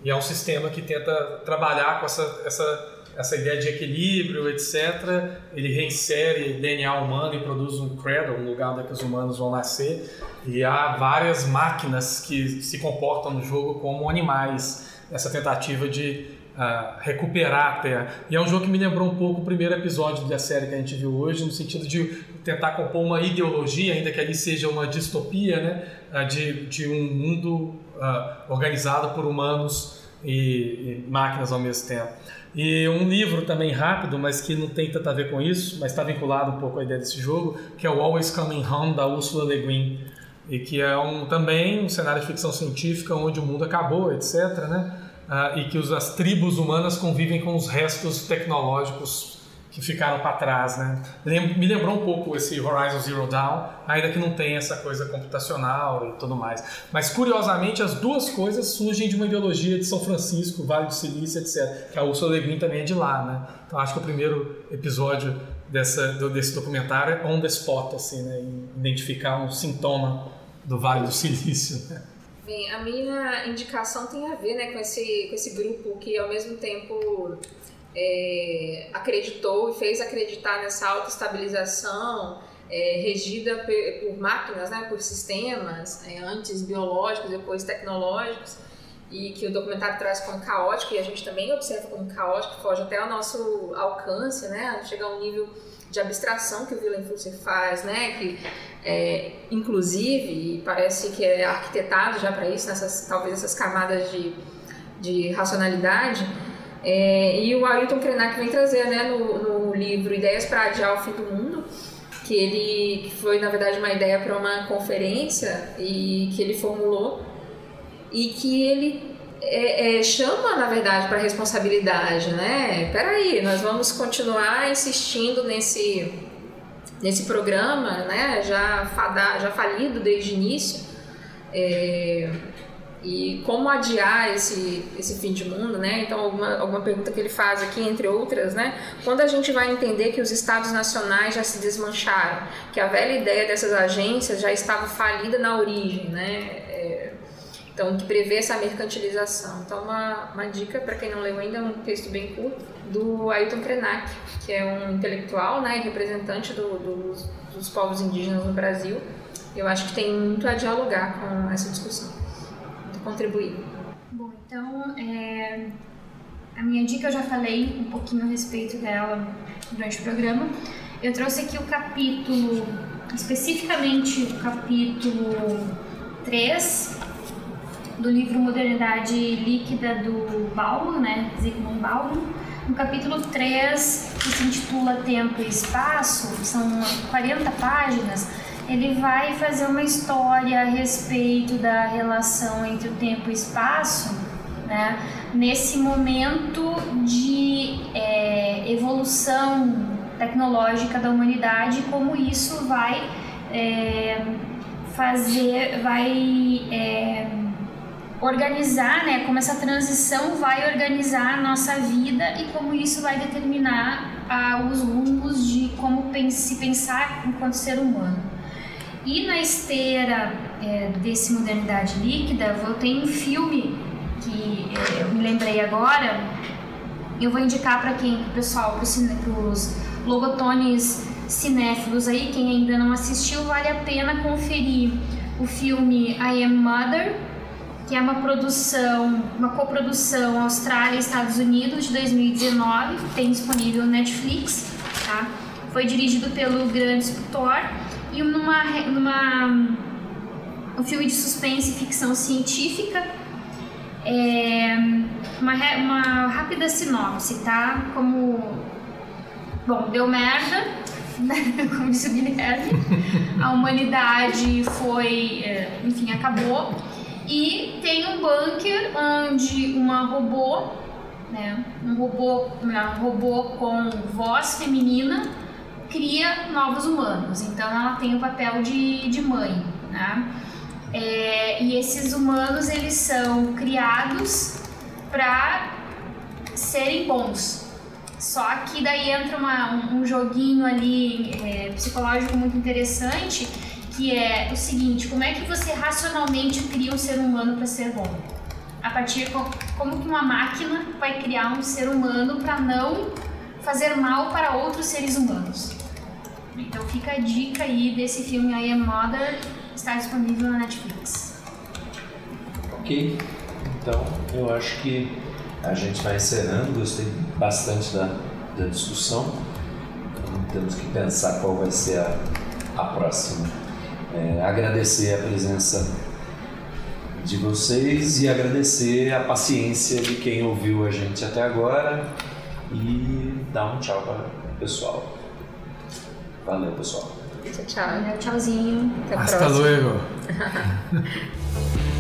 E é um sistema que tenta trabalhar com essa, essa, essa ideia de equilíbrio, etc. Ele reinsere DNA humano e produz um cradle, um lugar onde os humanos vão nascer. E há várias máquinas que se comportam no jogo como animais, nessa tentativa de uh, recuperar a Terra. E é um jogo que me lembrou um pouco o primeiro episódio da série que a gente viu hoje, no sentido de tentar compor uma ideologia, ainda que ali seja uma distopia, né? Uh, de, de um mundo uh, organizado por humanos e, e, máquinas ao mesmo tempo. E um livro também rápido, mas que não tem tanto a ver com isso, mas está vinculado um pouco à ideia desse jogo, que é o Always Coming Home, da Ursula Le Guin, e que é um, também um cenário de ficção científica onde o mundo acabou, etc., né? uh, e que os, as tribos humanas convivem com os restos tecnológicos que ficaram para trás, né? Me lembrou um pouco esse Horizon Zero Dawn, ainda que não tenha essa coisa computacional e tudo mais. Mas curiosamente as duas coisas surgem de uma ideologia de São Francisco, Vale do Silício, etc. Que a Ursula Le Guin também é de lá, né? Então acho que o primeiro episódio dessa, desse documentário é on the spot, assim, né? Identificar um sintoma do Vale do Silício. Né? Bem, a minha indicação tem a ver né, com, esse, com esse grupo que ao mesmo tempo é, acreditou e fez acreditar nessa autoestabilização é, regida por, máquinas, né, por sistemas, é, antes biológicos, depois tecnológicos, e que o documentário traz como caótico, e a gente também observa como caótico, foge até ao nosso alcance, né, chega a um nível de abstração que o Willem Flusser faz, né, que é, inclusive parece que é arquitetado já para isso, nessas talvez essas camadas de, de racionalidade. É, e o Ailton Krenak vem trazer, né, no, no livro Ideias para Adiar o Fim do Mundo, que ele que foi na verdade uma ideia para uma conferência e que ele formulou e que ele é, é, chama, na verdade, para responsabilidade, né? Peraí, nós vamos continuar insistindo nesse, nesse programa, né? Já, fada, já falido desde o início. É, e como adiar esse, esse fim de mundo, né? Então, alguma, alguma pergunta que ele faz aqui, entre outras, né? Quando a gente vai entender que os estados nacionais já se desmancharam, que a velha ideia dessas agências já estava falida na origem, né? Então, que prevê essa mercantilização. Então, uma, uma dica para quem não leu ainda, é um texto bem curto, do Ailton Krenak, que é um intelectual né, representante do, do, dos povos indígenas no Brasil. Eu acho que tem muito a dialogar com essa discussão, contribuir. Bom, então, é, a minha dica eu já falei um pouquinho a respeito dela durante o programa. Eu trouxe aqui o capítulo, especificamente o capítulo 3, do livro Modernidade Líquida do Bauman, né, Zygmunt Bauman. No capítulo 3, que se intitula Tempo e Espaço, são 40 páginas, ele vai fazer uma história a respeito da relação entre o tempo e o espaço, né, nesse momento de é, evolução tecnológica da humanidade, como isso vai é, fazer, vai é, organizar, né, como essa transição vai organizar a nossa vida e como isso vai determinar ah, os rumos de como se pensar enquanto ser humano. E na esteira é, desse modernidade líquida, eu tenho um filme que é, eu me lembrei agora. Eu vou indicar para quem, pro pessoal, para os logotones cinéfilos aí, quem ainda não assistiu, vale a pena conferir o filme I Am Mother, que é uma produção, uma coprodução Austrália e Estados Unidos de 2019, tem disponível no Netflix, tá? Foi dirigido pelo grande Thor e numa, numa um filme de suspense e ficção científica. É, uma, uma rápida sinopse, tá? Como bom, deu merda, *laughs* como disse o Guilherme, a humanidade foi, é, enfim, acabou e tem um bunker onde uma robô, né, um robô, um robô com voz feminina cria novos humanos. Então ela tem o papel de, de mãe, né? É, e esses humanos eles são criados para serem bons. Só que daí entra uma, um, um joguinho ali é, psicológico muito interessante que é o seguinte: como é que você racionalmente cria um ser humano para ser bom? A partir de como que uma máquina vai criar um ser humano para não fazer mal para outros seres humanos? Então fica a dica aí desse filme I Am Mother, está disponível na Netflix. Ok, então eu acho que a gente vai encerrando. Gostei bastante da, da discussão. Então, temos que pensar qual vai ser a, a próxima. É, agradecer a presença de vocês e agradecer a paciência de quem ouviu a gente até agora e dar um tchau para o pessoal. Valeu, pessoal. Tchau, tchau. Tchauzinho. Até a Hasta próxima. luego. *laughs*